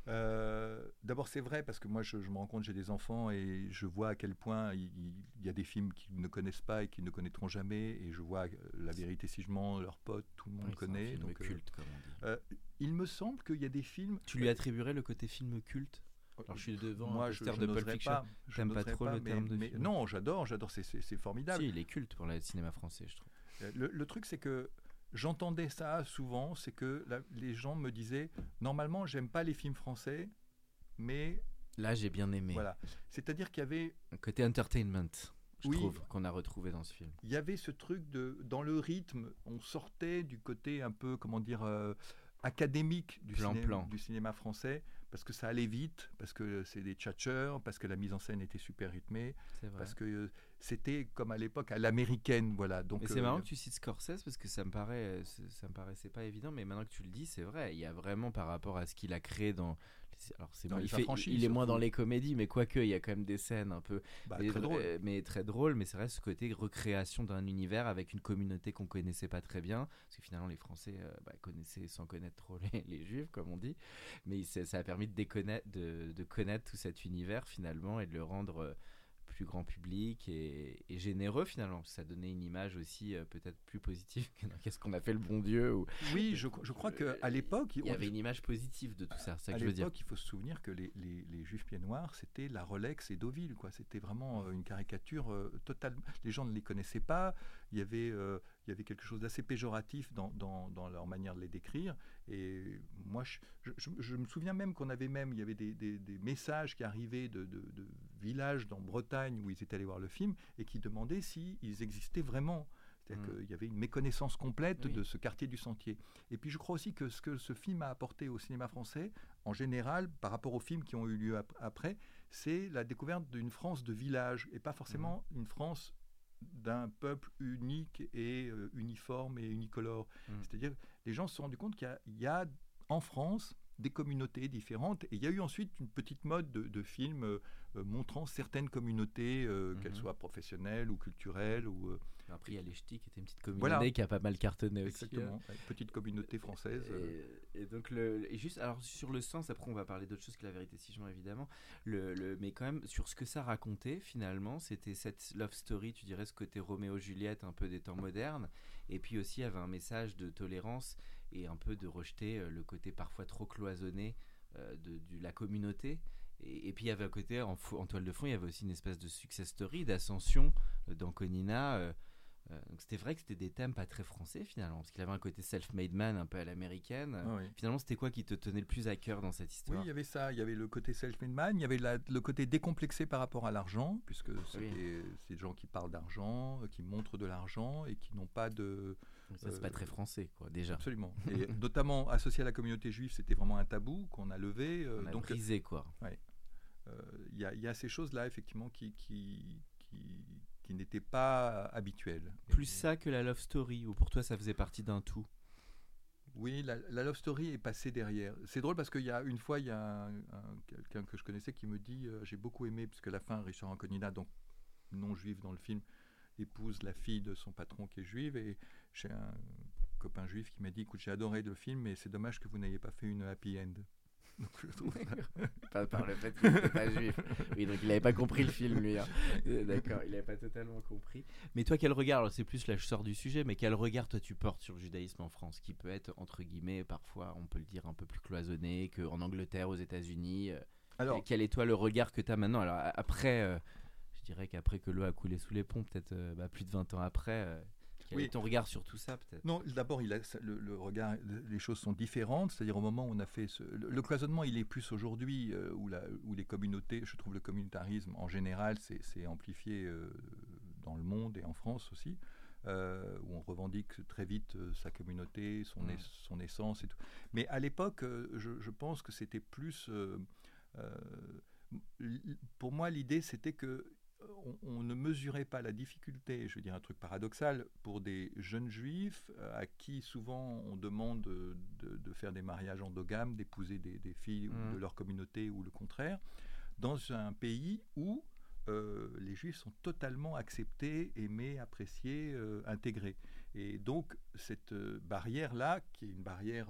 Euh, d'abord, c'est vrai parce que moi, je, me rends compte, j'ai des enfants et je vois à quel point il, y a des films qu'ils ne connaissent pas et qu'ils ne connaîtront jamais. Et je vois euh, La vérité si je mens, leurs potes, tout le monde connaît. donc, euh, culte, comme on dit. il me semble qu'il y a des films. Tu lui attribuerais le côté film culte? Alors je suis devant moi, je, de Pulp Fiction. Pas, T'aimes pas trop le terme de film? Non, j'adore, j'adore, c'est formidable. Si, il est culte pour le cinéma français, je trouve. le truc, c'est que j'entendais ça souvent, c'est que les gens me disaient normalement j'aime pas les films français, mais là j'ai bien aimé. Voilà, c'est-à-dire qu'il y avait un côté entertainment. Je trouve qu'on a retrouvé dans ce film. Il y avait ce truc de dans le rythme, on sortait du côté un peu comment dire euh, académique du, du cinéma français parce que ça allait vite, parce que c'est des tchatcheurs, parce que la mise en scène était super rythmée, parce que euh, c'était comme à l'époque à l'américaine, voilà. Donc c'est marrant euh, que tu cites Scorsese parce que ça me paraît, ça me paraissait pas évident, mais maintenant que tu le dis, c'est vrai. Il y a vraiment par rapport à ce qu'il a créé dans alors c'est il, il est moins dans les comédies, mais quoique il y a quand même des scènes un peu, bah, très drôles. mais très drôles. Mais c'est vrai ce côté recréation d'un univers avec une communauté qu'on connaissait pas très bien, parce que finalement les Français euh, bah, connaissaient sans connaître trop les, Juifs, comme on dit. Mais ça a permis de, déconnaître, de, de, connaître tout cet univers finalement et de le rendre euh, plus grand public et, généreux finalement. Ça donnait une image aussi euh, peut-être plus positive que qu'est-ce qu'on a fait le bon Dieu. Ou... Oui, je, je crois qu'à l'époque... Il y avait une image positive de tout ça, c'est ça que je veux dire. À l'époque, il faut se souvenir que les, les, les, Juifs pieds noirs, c'était la Rolex et Deauville. C'était vraiment euh, une caricature euh, totale. Les gens ne les connaissaient pas. Il y avait, il y avait quelque chose d'assez péjoratif dans, dans, dans, leur manière de les décrire. Et moi, je, je, me souviens même qu'on avait même, il y avait des, des, des messages qui arrivaient de, de, de villages dans Bretagne où ils étaient allés voir le film et qui demandaient s'ils existaient vraiment. C'est-à-dire mm. qu'il y avait une méconnaissance complète de ce quartier du Sentier. Et puis je crois aussi que ce que ce film a apporté au cinéma français, en général, par rapport aux films qui ont eu lieu après, c'est la découverte d'une France de village et pas forcément mm. une France d'un peuple unique et euh, uniforme et unicolore. Mm. C'est-à-dire les gens se sont rendus compte qu'il y, a en France des communautés différentes. Et il y a eu ensuite une petite mode de, films euh, euh, montrant certaines communautés, euh, qu'elles mhm. soient professionnelles ou culturelles. Ou, Après, il y a les Ch'tis, qui était une petite communauté qui a pas mal cartonné aussi. Exactement, une petite communauté française. Et, donc, le, et juste, alors sur le sens, après, on va parler d'autre chose que la vérité, si je évidemment. Le, le, mais quand même, sur ce que ça racontait, finalement, c'était cette love story, tu dirais, ce côté Roméo-Juliette, un peu des temps modernes. Et puis aussi, il y avait un message de tolérance et un peu de rejeter euh, le côté parfois trop cloisonné euh, de, la communauté. Et, puis il y avait à côté, en, en, toile de fond, il y avait aussi une espèce de success story, d'ascension euh, d'Anconina. donc c'était vrai que c'était des thèmes pas très français finalement, parce qu'il avait un côté self-made man un peu à l'américaine. Ah finalement, c'était quoi qui te tenait le plus à cœur dans cette histoire? Oui, il y avait ça. Il y avait le côté self-made man, il y avait le côté décomplexé par rapport à l'argent, puisque c'est des gens qui parlent d'argent, qui montrent de l'argent et qui n'ont pas de ça, c'est pas très français, quoi, déjà. Absolument. Et notamment associé à la communauté juive, c'était vraiment un tabou qu'on a levé. Euh, on a donc, brisé, quoi. Ouais. Il euh, y, a ces choses-là, effectivement, qui, qui, qui, qui n'étaient pas habituelles. Plus ça que la love story, ou pour toi, ça faisait partie d'un tout? Oui, la, love story est passée derrière. C'est drôle parce qu'il y a une fois, il y a quelqu'un que je connaissais qui me dit euh, J'ai beaucoup aimé, puisque la fin, Richard Anconina, donc non juif dans le film, épouse la fille de son patron qui est juive. Et j'ai un copain juif qui m'a dit Écoute, j'ai adoré le film, mais c'est dommage que vous n'ayez pas fait une happy end. Donc je trouve pas par le fait qu'il n'était pas juif. Oui, donc il n'avait pas compris le film, lui. Hein. D'accord, il n'avait pas totalement compris. Mais toi, quel regard C'est plus là, je sors du sujet, mais quel regard toi tu portes sur le judaïsme en France, qui peut être entre guillemets parfois, on peut le dire, un peu plus cloisonné qu'en Angleterre, aux États-Unis. Euh, alors, quel est toi le regard que tu as maintenant? Alors après, euh, dirais qu'après que l'eau a coulé sous les ponts, peut-être bah, plus de 20 ans après Quel est ton regard sur tout ça, peut-être? Non, d'abord, le, regard, les choses sont différentes. C'est-à-dire au moment où on a fait ce, le, cloisonnement, il est plus aujourd'hui euh, où, où, les communautés, je trouve le communautarisme en général, c'est amplifié euh, dans le monde et en France aussi. Euh, où on revendique très vite sa communauté, son, son essence et tout. Mais à l'époque, je, je, pense que c'était plus... pour moi, l'idée, c'était que on, ne mesurait pas la difficulté, je veux dire un truc paradoxal, pour des jeunes juifs euh, à qui souvent on demande de, faire des mariages endogames, d'épouser des, filles de mmh. leur communauté ou le contraire, dans un pays où euh, les juifs sont totalement acceptés, aimés, appréciés, euh, intégrés. Et donc cette barrière-là, qui est une barrière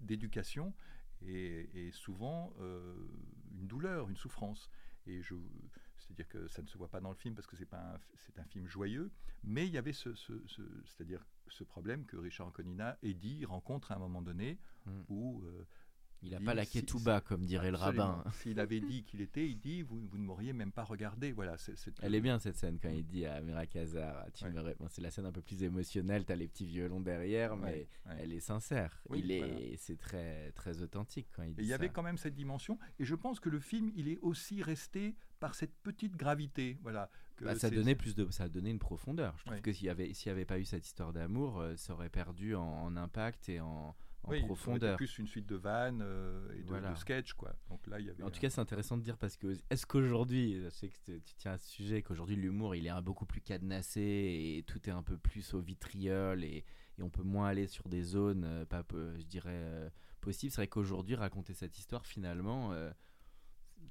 d'éducation, est, souvent une douleur, une souffrance. Et je, c'est-à-dire que ça ne se voit pas dans le film parce que c'est pas c'est un film joyeux, mais il y avait ce, c'est-à-dire ce problème que Richard Anconina, Eddie rencontre à un moment donné hmm. où euh, il n'a pas la bas, comme dirait le rabbin. S'il avait dit qu'il était, il dit vous, vous ne m'auriez même pas regardé. Voilà, Elle est bien cette scène quand il dit à Mira Kazar c'est la scène un peu plus émotionnelle, tu as les petits violons derrière, mais elle est sincère. il est, C'est très, très authentique quand il dit Il y avait quand même cette dimension, et je pense que le film, il est aussi resté par cette petite gravité. Voilà, bah, ça, donnait plus de, ça donné une profondeur. Je trouve que s'il n'y avait, avait pas eu cette histoire d'amour, euh, ça aurait perdu en impact et en en oui, profondeur. plus une suite de vannes euh, et de, de sketchs, quoi. Donc là, il y avait. En tout cas, c'est intéressant de dire parce que est-ce qu'aujourd'hui, je sais que tu tiens à ce sujet, qu'aujourd'hui l'humour il est beaucoup plus cadenassé et tout est un peu plus au vitriol et, et on peut moins aller sur des zones, euh, pas, je dirais, euh, possibles. C'est vrai qu'aujourd'hui, raconter cette histoire, finalement,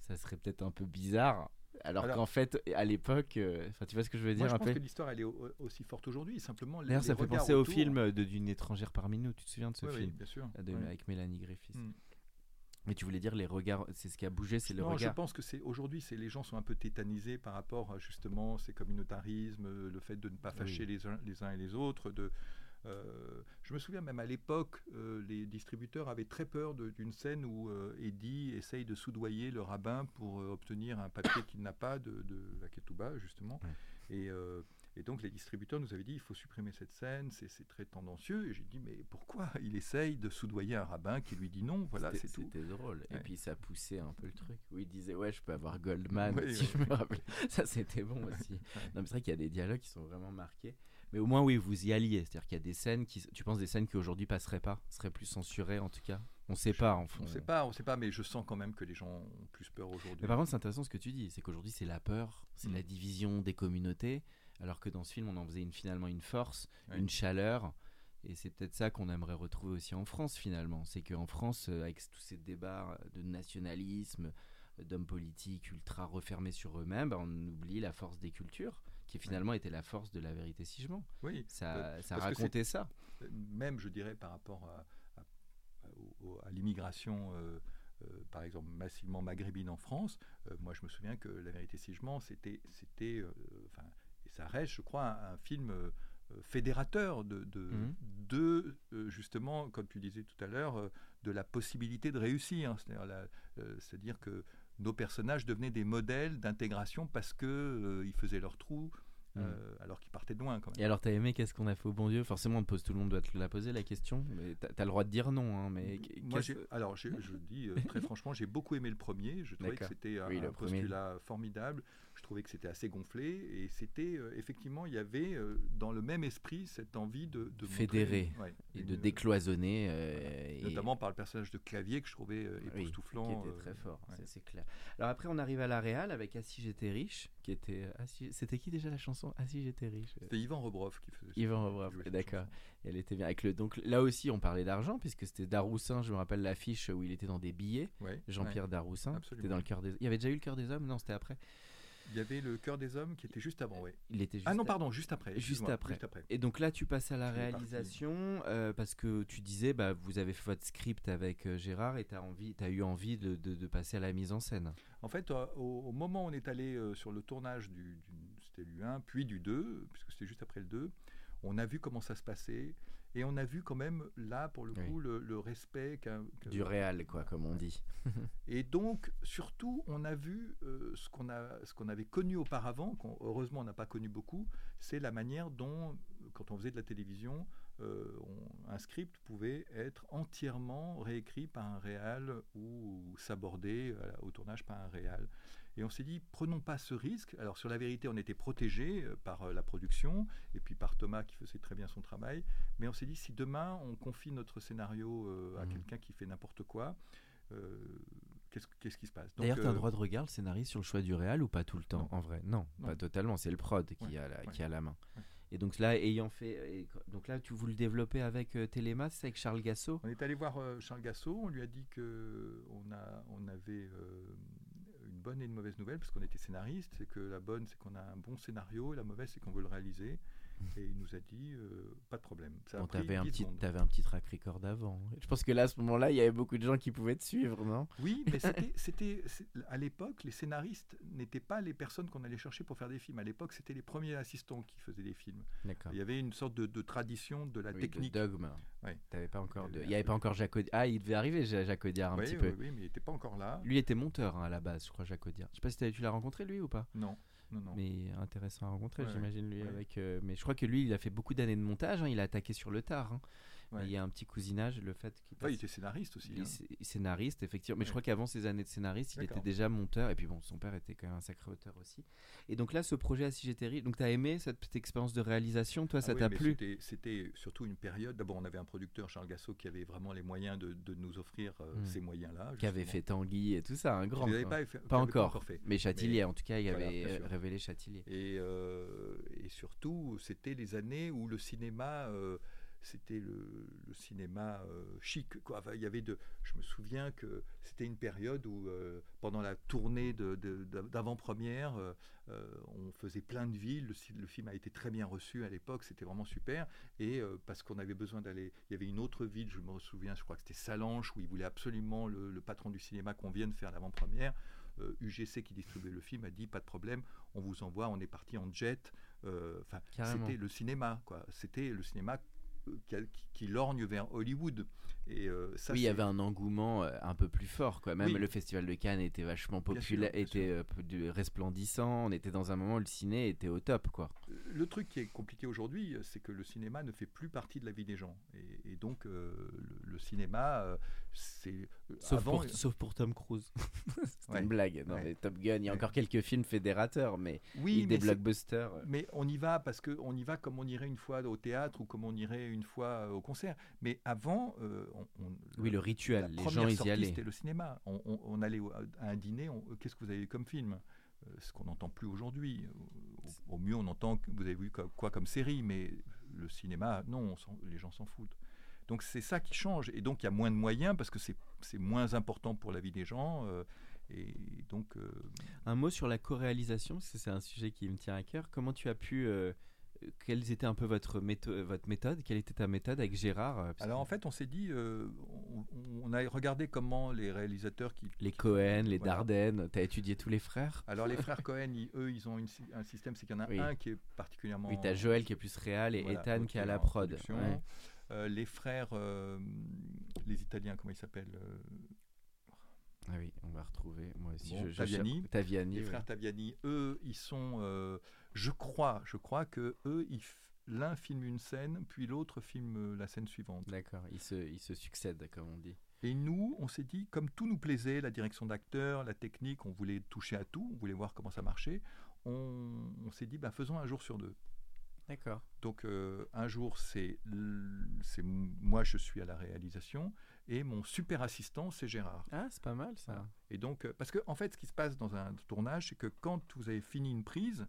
ça serait peut-être un peu bizarre alors, qu'en fait, à l'époque, euh, tu vois ce que je veux dire moi, je pense que l'histoire elle est aussi forte aujourd'hui. Simplement, d'ailleurs, ça fait penser au film d'une étrangère parmi nous. Tu te souviens de ce film bien sûr. avec Mélanie Griffiths. Hmm. Mais tu voulais dire les regards, c'est ce qui a bougé, c'est le regard. Je pense que c'est aujourd'hui, c'est les gens sont un peu tétanisés par rapport à justement ces communautarismes, le fait de ne pas fâcher les, uns, les uns et les autres, de euh, je me souviens même à l'époque, euh, les distributeurs avaient très peur d'une scène où euh, Eddie essaye de soudoyer le rabbin pour obtenir un papier qu'il n'a pas de, la Ketouba, justement. Et, et, donc les distributeurs nous avaient dit il faut supprimer cette scène, c'est très tendancieux. Et j'ai dit mais pourquoi il essaye de soudoyer un rabbin qui lui dit non? Voilà, c'est tout. C'était drôle. Et puis ça poussait un peu le truc. Où il disait ouais, je peux avoir Goldman, si je me rappelle. Ça c'était bon aussi. Non, c'est vrai qu'il y a des dialogues qui sont vraiment marqués. Mais au moins, oui, vous y alliez. C'est-à-dire qu'il y a des scènes qui. Tu penses des scènes qui aujourd'hui passeraient pas Seraient plus censurées en tout cas? On ne sait pas, en On ne sait pas, on sait pas, mais je sens quand même que les gens ont plus peur aujourd'hui. par contre, c'est intéressant ce que tu dis, c'est qu'aujourd'hui, c'est la peur, c'est la mm. division des communautés, alors que dans ce film, on en faisait une, finalement une force, une chaleur. Et c'est peut-être ça qu'on aimerait retrouver aussi en France, finalement. C'est qu'en France, euh, avec tous ces débats de nationalisme, d'hommes politiques ultra refermés sur eux-mêmes, bah, on oublie la force des cultures qui finalement était la force de la vérité Sigement. Oui, ça, euh, ça racontait ça. Même, je dirais, par rapport à, à, l'immigration, euh, euh, par exemple, massivement maghrébine en France, moi je me souviens que La vérité Sigement, c'était, c'était enfin, et ça reste, je crois, un, film fédérateur de, de, mmh. de justement, comme tu disais tout à l'heure, de la possibilité de réussir. C'est-à-dire, c'est-à-dire que nos personnages devenaient des modèles d'intégration parce qu'ils euh, faisaient leur trou, mm. euh, alors qu'ils partaient de loin. Quand même. Et alors, t'as aimé Qu'est-ce qu'on a fait au bon Dieu? Forcément, on pose, tout le monde doit te la poser la question, mais t'as as le droit de dire non. Hein, mais Moi, alors, je dis euh, très franchement, j'ai beaucoup aimé le premier. Je trouvais que c'était un, postulat formidable trouvais que c'était assez gonflé et c'était euh, effectivement, il y avait euh, dans le même esprit cette envie de, fédérer et de décloisonner. Euh, notamment par le personnage de Clavier que je trouvais époustouflant. qui était très fort, c'est clair. Alors après, on arrive à la Réal avec Assis j'étais riche, qui était. C'était qui déjà la chanson? Assis j'étais riche C'était Yvan Rebrov qui faisait. Yvan Rebrov, d'accord. Elle était bien avec le. Donc là aussi, on parlait d'argent puisque c'était Daroussin. Je me rappelle l'affiche où il était dans des billets. Jean-Pierre Daroussin. C'était dans le cœur des. Il y avait déjà eu le cœur des hommes? Non, c'était après. Il y avait le cœur des hommes qui était juste avant, oui. Il était ah non, pardon, juste après. Juste après. Et donc là, tu passes à la réalisation euh, parce que tu disais, bah, vous avez fait votre script avec euh, Gérard et tu as, as eu envie de, de, passer à la mise en scène. En fait, euh, au, moment où on est allé sur le tournage du, du c'était 1 puis du 2, puisque c'était juste après le 2, on a vu comment ça se passait Et on a vu quand même là, pour le coup, le, respect du réel, quoi, comme on dit. et donc, surtout, on a vu euh, ce qu'on a, ce qu'on avait connu auparavant, qu'on heureusement on n'a pas connu beaucoup, c'est la manière dont, quand on faisait de la télévision, euh, un script pouvait être entièrement réécrit par un réal ou, s'aborder au tournage par un réal. Et on s'est dit, prenons pas ce risque. Alors sur la vérité, on était protégé euh, par euh, la production et puis par Thomas qui faisait très bien son travail. Mais on s'est dit, si demain on confie notre scénario euh, à mmh. quelqu'un qui fait n'importe quoi, qu'est-ce qui se passe? D'ailleurs, tu as un droit de regard, le scénariste, sur le choix du réal ou pas tout le temps En vrai, non, pas totalement. C'est le prod qui, a la, qui a la main. Et donc là, ayant fait, donc là, tu vous le développer avec Téléma, c'est avec Charles Gassot? On est allé voir Charles Gassot, on lui a dit que on a, on avait bonne et une mauvaise nouvelle, parce qu'on était scénariste, c'est que la bonne, c'est qu'on a un bon scénario, et la mauvaise, c'est qu'on veut le réaliser. Et il nous a dit, euh, pas de problème. Ça bon, t'avais un, petit, avais un petit track record avant. Je pense que là, à ce moment-là, il y avait beaucoup de gens qui pouvaient te suivre, non? Oui, mais c'était, à l'époque, les scénaristes n'étaient pas les personnes qu'on allait chercher pour faire des films. À l'époque, c'était les premiers assistants qui faisaient des films. Il y avait une sorte de, tradition de la technique. De dogme. pas encore de... Il n'y avait pas encore Jacques. Ah, il devait arriver, Jacques Audiard, un petit peu. Oui, mais il n'était pas encore là. Lui était monteur hein, à la base, je crois, Jacques Audiard. Je sais pas si tu l'as rencontré, lui, ou pas? Non. Mais intéressant à rencontrer, j'imagine lui. Avec, euh, mais je crois que lui, il a fait beaucoup d'années de montage. Hein, il a attaqué sur le tard. Hein. Il y a un petit cousinage, le fait qu'il. il était scénariste aussi. Hein. Scénariste, effectivement. Mais je crois qu'avant ses années de scénariste, il était déjà monteur. Et puis bon, son père était quand même un sacré auteur aussi. Et donc là, ce projet à Terrible, donc tu as aimé cette petite expérience de réalisation Toi, ça ah t'a plu? C'était surtout une période. D'abord, on avait un producteur, Charles Gassot, qui avait vraiment les moyens de, de nous offrir euh, hmm. ces moyens-là. Qui avait fait Tanguy et tout ça, un grand. Pas, pas, encore. fait. Mais Châtillier, en tout cas, il avait euh, révélé Châtillier. Et, euh, et surtout, c'était les années où le cinéma c'était le, cinéma euh, chic. Quoi. il y avait de, je me souviens que c'était une période où, euh, pendant la tournée d'avant-première, euh, on faisait plein de villes. Le, film a été très bien reçu à l'époque, c'était vraiment super. Et parce qu'on avait besoin d'aller, il y avait une autre ville, je me souviens, je crois que c'était Salanches, où il voulait absolument le, patron du cinéma qu'on vienne faire l'avant-première. UGC qui distribuait le film a dit pas de problème, on vous envoie, on est parti en jet. Enfin, c'était le cinéma, quoi. C'était le cinéma qui, lorgne vers Hollywood. Et euh, ça, oui, il y avait un engouement euh, un peu plus fort, quoi. Même le festival de Cannes était vachement populaire, était euh, resplendissant. On était dans un moment où le ciné était au top, quoi. Le truc qui est compliqué aujourd'hui, c'est que le cinéma ne fait plus partie de la vie des gens. Et, donc, le, cinéma, c'est sauf, pour, sauf pour Tom Cruise. c'est une blague. Non, Top Gun, il y a encore quelques films fédérateurs, mais oui, des blockbusters. Mais on y va parce que on y va comme on irait une fois au théâtre ou comme on irait une fois au concert. Mais avant, euh, oui, le rituel, les gens y allaient. C'était le cinéma. On, allait à un dîner. Qu'est-ce que vous avez comme film? Euh, ce qu'on n'entend plus aujourd'hui. Au, mieux, on entend vous avez vu quoi, comme série, mais le cinéma, non, les gens s'en foutent. Donc c'est ça qui change. Et donc il y a moins de moyens parce que c'est moins important pour la vie des gens. et donc. Un mot sur la co-réalisation, parce que c'est un sujet qui me tient à cœur. Comment tu as pu quelles étaient un peu votre, méthode, votre méthode Quelle était ta méthode avec Gérard euh, Alors en fait, on s'est dit, euh, on, a regardé comment les réalisateurs qui... Les Cohen, les Dardenne, tu as étudié tous les frères Alors les frères Cohen, eux, ils ont un système, c'est qu'il y en a un qui est particulièrement... Oui, tu as Joël qui est plus réel et Ethan qui est à la prod. Euh, les frères, les Italiens, comment ils s'appellent ah oui, on va retrouver. Moi aussi, je, Taviani. Taviani. Les frères Taviani, eux, ils sont je crois, je crois que eux, l'un filme une scène, puis l'autre filme euh, la scène suivante. D'accord, ils se, ils se succèdent, comme on dit. Et nous, on s'est dit, comme tout nous plaisait, la direction d'acteur, la technique, on voulait toucher à tout, on voulait voir comment ça marchait, on, s'est dit, bah, faisons un jour sur deux. D'accord. Donc euh, un jour, c'est moi, je suis à la réalisation, et mon super assistant, c'est Gérard. Ah, c'est pas mal ça. Et donc, euh, parce que en fait, ce qui se passe dans un tournage, c'est que quand vous avez fini une prise,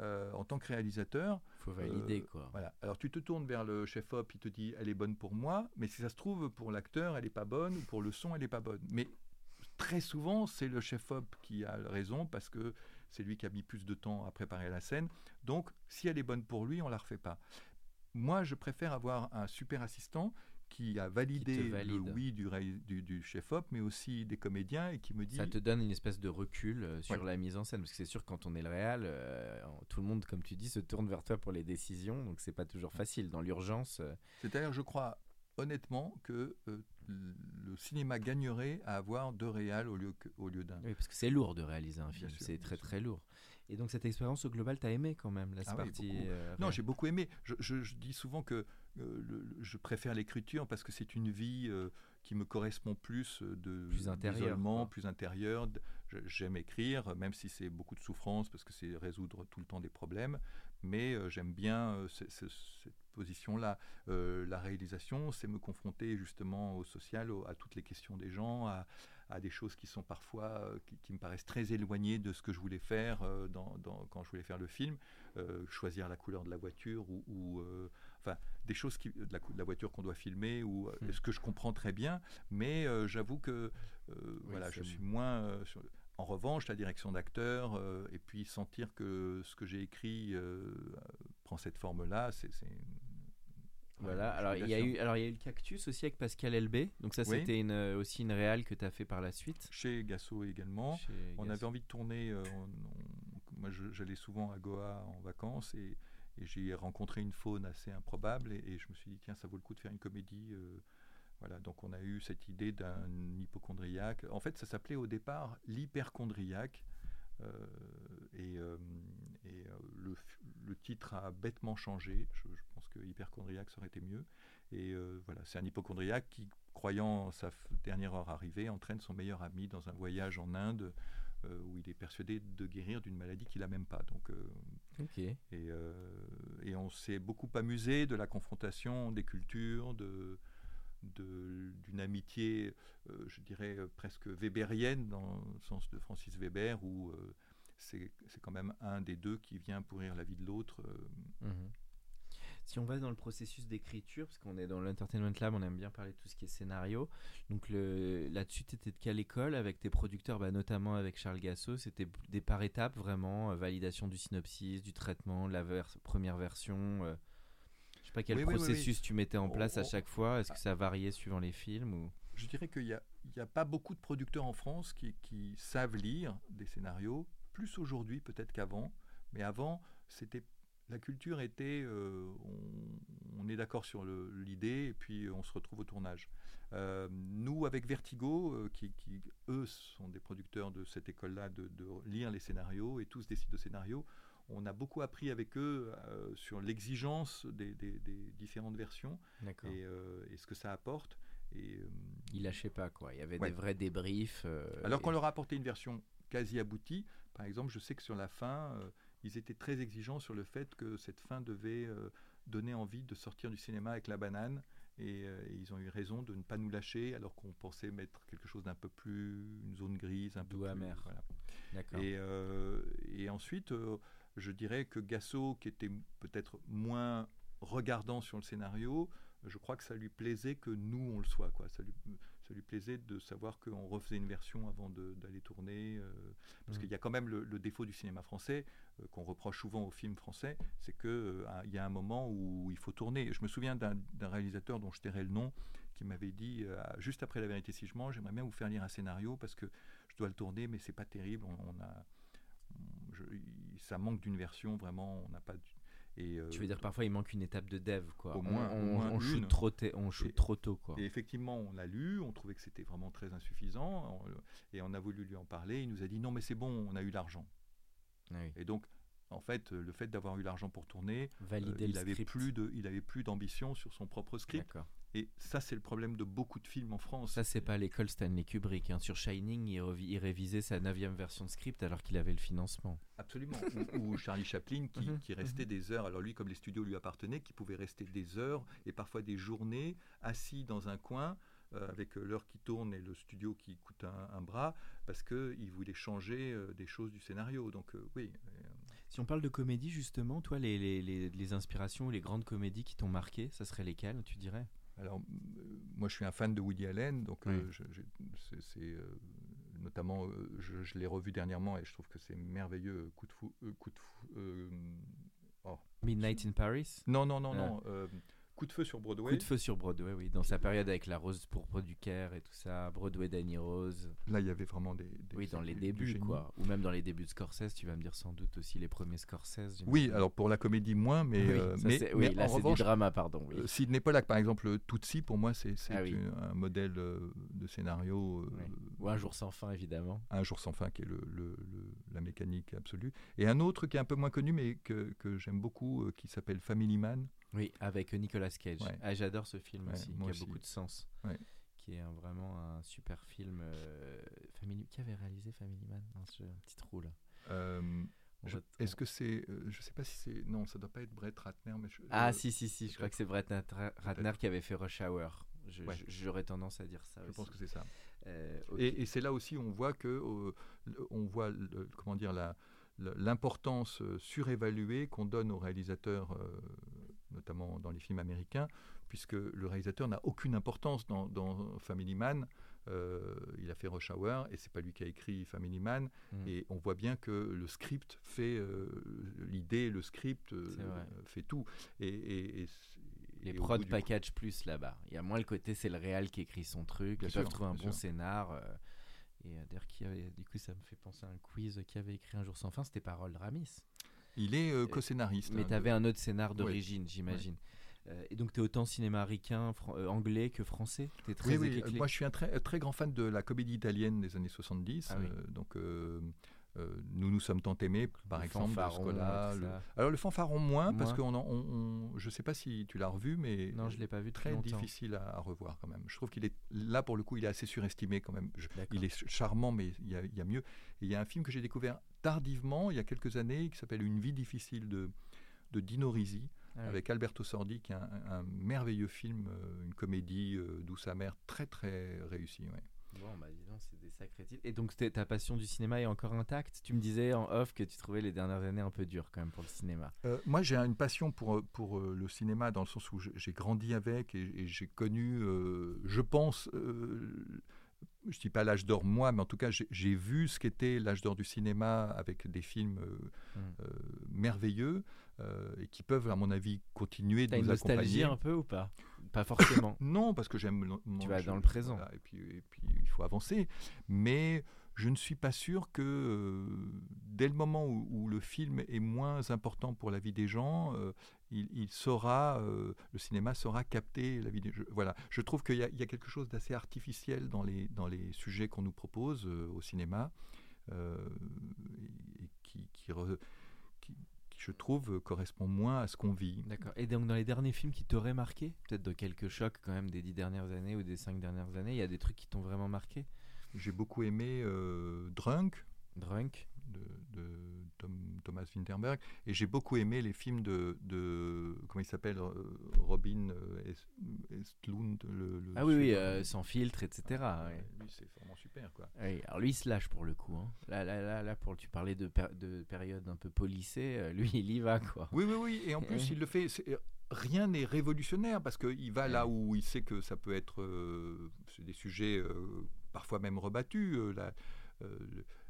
euh, en tant que réalisateur. Il faut valider, euh, quoi. Voilà. Alors tu te tournes vers le chef-op, il te dit elle est bonne pour moi, mais si ça se trouve, pour l'acteur, elle n'est pas bonne, ou pour le son, elle n'est pas bonne. Mais très souvent, c'est le chef-op qui a raison, parce que c'est lui qui a mis plus de temps à préparer la scène. Donc, si elle est bonne pour lui, on ne la refait pas. Moi, je préfère avoir un super assistant qui a validé le oui du, du, du chef-op, mais aussi des comédiens et qui me dit. Ça te donne une espèce de recul euh, sur la mise en scène, parce que c'est sûr quand on est le réal, euh, tout le monde, comme tu dis, se tourne vers toi pour les décisions, donc c'est pas toujours facile dans l'urgence. Euh. C'est-à-dire, je crois honnêtement que le cinéma gagnerait à avoir deux réals au lieu, au lieu d'un. Oui, parce que c'est lourd de réaliser un film, c'est très très lourd. Et donc cette expérience au global, t'as aimé quand même la ah partie Non, j'ai beaucoup aimé. Je, je, dis souvent que euh, je préfère l'écriture parce que c'est une vie euh, qui me correspond plus euh, de plus plus intérieur. J'aime écrire, même si c'est beaucoup de souffrance parce que c'est résoudre tout le temps des problèmes. Mais j'aime bien cette position-là. la réalisation, c'est me confronter justement au social, à toutes les questions des gens, à, à des choses qui sont parfois, euh, qui, me paraissent très éloignées de ce que je voulais faire euh, dans, quand je voulais faire le film. Euh, choisir la couleur de la voiture ou, enfin des choses qui, de, la, de la voiture qu'on doit filmer ou hmm. ce que je comprends très bien, mais j'avoue que voilà, je suis moins en revanche, la direction d'acteur, et puis sentir que ce que j'ai écrit prend cette forme-là, c'est voilà, alors il y a eu alors il y a eu le cactus aussi avec Pascal Elbé. Donc ça c'était une, euh, aussi une réale que tu as fait par la suite. Chez Gasso également. on avait envie de tourner euh, moi j'allais souvent à Goa en vacances et, et j'ai rencontré une faune assez improbable et, je me suis dit tiens ça vaut le coup de faire une comédie euh, voilà, donc on a eu cette idée d'un hypochondriaque. En fait, ça s'appelait au départ l'hyperchondriaque. et, et le, le, titre a bêtement changé. Je, pense que hyperchondriaque ça aurait été mieux. Et euh, voilà, c'est un hypochondriaque qui, croyant sa dernière heure arrivée, entraîne son meilleur ami dans un voyage en Inde euh, où il est persuadé de guérir d'une maladie qu'il n'a même pas. Donc, euh, et, et, on s'est beaucoup amusé de la confrontation des cultures, de d'une amitié, je dirais, presque weberienne, dans le sens de Francis Weber, où c'est quand même un des deux qui vient pourrir la vie de l'autre. Mhm. Si on va dans le processus d'écriture, parce qu'on est dans l'Entertainment Lab, on aime bien parler de tout ce qui est scénario. Donc là-dessus, tu étais de quelle école avec tes producteurs, bah, notamment avec Charles Gassot. C'était des par étapes vraiment, euh, validation du synopsis, du traitement, la première version euh, Je sais pas quel processus tu mettais en place à chaque fois. Est-ce que ça variait suivant les films ou... Je dirais qu'il n'y a, a, pas beaucoup de producteurs en France qui, qui savent lire des scénarios, plus aujourd'hui peut-être qu'avant. Mais avant, c'était la culture était, euh, on, est d'accord sur l'idée et puis on se retrouve au tournage. Euh, nous, avec Vertigo, euh, qui, eux sont des producteurs de cette école-là, de, lire les scénarios et tous décident de scénarios, on a beaucoup appris avec eux sur l'exigence des, différentes versions et, ce que ça apporte. Et, Ils lâchaient pas, quoi. Il y avait des vrais débriefs. Alors qu'on leur a apporté une version quasi aboutie, par exemple, je sais que sur la fin ils étaient très exigeants sur le fait que cette fin devait euh, donner envie de sortir du cinéma avec la banane. Euh, et, ils ont eu raison de ne pas nous lâcher alors qu'on pensait mettre quelque chose d'un peu plus une zone grise, un peu plus amer. Et, euh, et, ensuite, je dirais que Gasso, qui était peut-être moins regardant sur le scénario, je crois que ça lui plaisait que nous on le soit. Quoi. Ça lui, ça lui plaisait de savoir qu'on refaisait une version avant d'aller tourner. Euh, parce mm. qu'il y a quand même le, défaut du cinéma français, euh, qu'on reproche souvent aux films français, c'est qu'il euh, il y a un moment où il faut tourner. Je me souviens d'un réalisateur dont je tairai le nom, qui m'avait dit, juste après La vérité si je mange, j'aimerais bien vous faire lire un scénario parce que je dois le tourner, mais c'est pas terrible. On, a, ça manque d'une version, vraiment, on n'a pas euh, tu veux dire parfois il manque une étape de dev quoi. Au moins, on, on, shoot, trop, on trop tôt quoi. Et effectivement on l'a lu, on trouvait que c'était vraiment très insuffisant et on a voulu lui en parler. Il nous a dit non mais c'est bon, on a eu l'argent. Ah et donc en fait, le fait d'avoir eu l'argent pour tourner, euh, il, avait plus de, il avait plus d'ambition sur son propre script. Et ça, c'est le problème de beaucoup de films en France. Ça, c'est pas l'école Stanley Kubrick. Hein. Sur Shining, il, révisait sa neuvième version de script alors qu'il avait le financement. Absolument. ou, Charlie Chaplin qui, mhm. restait mhm. des heures. Alors lui, comme les studios lui appartenaient, qui pouvait rester des heures et parfois des journées assis dans un coin. Euh, avec l'heure qui tourne et le studio qui coûte un, bras, parce qu'il voulait changer euh, des choses du scénario. Donc euh, oui. Si on parle de comédie, justement, toi, les, les, les inspirations ou les grandes comédies qui t'ont marqué, ça serait lesquelles, tu dirais? Alors, moi, je suis un fan de Woody Allen, donc euh, c'est euh, notamment, euh, je, l'ai revu dernièrement et je trouve que c'est merveilleux. Coup de fou, coup de fou, oh. Midnight in Paris? Non, non, non, non. Coup de feu sur Broadway. Coup de feu sur Broadway, oui, dans sa période avec la rose pourpre du Caire et tout ça, Broadway Danny Rose. Là, il y avait vraiment des. des oui, dans les débuts, quoi. Ou même dans les débuts de Scorsese, tu vas me dire sans doute aussi les premiers Scorsese. Oui, alors pour la comédie, moins, mais. Oui, euh, mais, mais là, c'est du drama, pardon. Oui. Euh, Sidney Pollack, par exemple, Tootsie, pour moi, c'est ah un modèle euh, de scénario. Oui. Ou Un jour sans fin, évidemment. Un jour sans fin, qui est le, le, la mécanique absolue. Et un autre qui est un peu moins connu, mais que, que j'aime beaucoup, qui s'appelle Family Man. Oui, avec Nicolas Cage. Ah, J'adore ce film aussi, qui a beaucoup de sens. Ouais. Qui est un, vraiment un super film. Euh, Family... Qui avait réalisé Family Man Un petit trou là? Euh, est-ce que c'est. Euh, je sais pas si c'est. Non, ça doit pas être Brett Ratner. Mais ah, si, si, si. Je crois que c'est Brett Ratner qui avait fait Rush Hour. J'aurais tendance à dire ça. Je pense que c'est ça. Euh, et, et c'est là aussi on voit que on voit comment dire la l'importance surévaluée qu'on donne aux réalisateurs notamment dans les films américains, puisque le réalisateur n'a aucune importance dans, Family Man. Euh, il a fait Rush Hour et c'est pas lui qui a écrit Family Man. Mm. Et on voit bien que le script fait euh, l'idée, le script euh, fait tout. Et, les prod package plus là-bas. Il y a moins le côté c'est le réal qui écrit son truc. Ils peuvent trouver un bon scénar. et d'ailleurs, du coup, ça me fait penser à un quiz qui avait écrit Un jour sans fin. C'était Parole Ramis. Il est euh, co-scénariste. Mais hein, tu avais un autre scénar d'origine, j'imagine. Euh, et donc, tu es autant cinéma américain, euh, anglais que français? Es très oui, oui. Moi, je suis un très, très grand fan de la comédie italienne des années 70. Ah donc, Nous nous sommes tant aimés, par exemple, fanfaron, Alors, le fanfaron, moins, parce que on, je ne sais pas si tu l'as revu, mais. Non, je l'ai pas vu Très difficile à, revoir, quand même. Je trouve qu'il est. Là, pour le coup, il est assez surestimé, quand même. il est charmant, mais il y a, il y a mieux. il y a un film que j'ai découvert tardivement, il y a quelques années, qui s'appelle Une vie difficile de, de Dino Risi, ah avec Alberto Sordi, qui est un, merveilleux film, euh, une comédie euh, douce amère, très très réussie. Bon, bah dis donc, c'est des sacrés titres. Et donc, ta passion du cinéma est encore intacte? Tu me disais en off que tu trouvais les dernières années un peu dures quand même pour le cinéma. Euh, moi, j'ai une passion pour, pour le cinéma dans le sens où j'ai grandi avec et, et j'ai connu, je pense, je dis pas l'âge d'or moi, mais en tout cas j'ai vu ce qu'était l'âge d'or du cinéma avec des films euh, mm. euh, merveilleux euh, et qui peuvent à mon avis continuer de nous une nostalgie un peu ou pas? Pas forcément. non, parce que j'aime. Tu vas dans le présent. et, puis, et puis il faut avancer, mais je ne suis pas sûr que dès le moment où, le film est moins important pour la vie des gens, euh, il, saura, euh, le cinéma saura capter la des gens. Voilà, je trouve qu'il y, a quelque chose d'assez artificiel dans les, dans les sujets qu'on nous propose au cinéma, et qui, qui, je trouve, correspond moins à ce qu'on vit. D'accord. Et donc, dans les derniers films qui t'auraient marqué, peut-être de quelques chocs quand même des dix dernières années ou des cinq dernières années, il y a des trucs qui t'ont vraiment marqué? J'ai beaucoup aimé euh, Drunk. Drunk. De, Thomas Winterberg. Et j'ai beaucoup aimé les films de, comment il s'appelle, euh, Robin euh, Estlund. Le, ah oui, oui sans filtre, etc. Lui, c'est vraiment super. Quoi. alors lui, il se lâche pour le coup. Hein. Là, là, là, là, pour, tu parlais de, de période un peu polissée, lui, il y va. Quoi. Oui, oui, oui. Et en plus, il le fait rien n'est révolutionnaire parce qu'il va là où il sait que ça peut être des sujets parfois même rebattu. Euh, la, euh,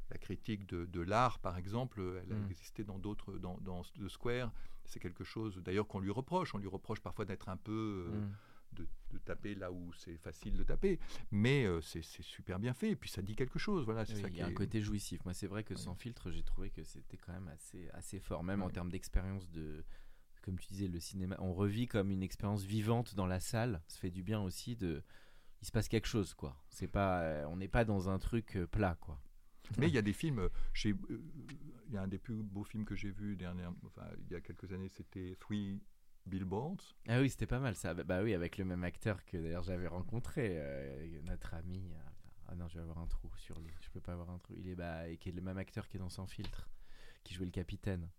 la critique de, l'art, par exemple, elle a mm. existé dans d'autres, dans, dans The Square. C'est quelque chose, d'ailleurs, qu'on lui reproche. On lui reproche parfois d'être un peu, euh, mm. de, taper là où c'est facile de taper, mais c'est, super bien fait. Et puis ça dit quelque chose. Voilà. Il y a un côté jouissif. Moi, c'est vrai que sans filtre, j'ai trouvé que c'était quand même assez, assez fort, même en termes d'expérience de, comme tu disais, le cinéma. On revit comme une expérience vivante dans la salle. Ça fait du bien aussi de il se passe quelque chose, quoi. C'est pas, euh, on n'est pas dans un truc euh, plat, quoi. Mais il y a des films. Euh, il y a un des plus beaux films que j'ai vu dernière, enfin, il y a quelques années, c'était Three Billboards. Ah oui, c'était pas mal ça. Bah, bah, oui, avec le même acteur que d'ailleurs j'avais rencontré, notre ami. Ah non, je vais avoir un trou sur lui. Je peux pas avoir un trou. Il est bah, et qui est le même acteur qui est dans Sans filtre, qui jouait le capitaine.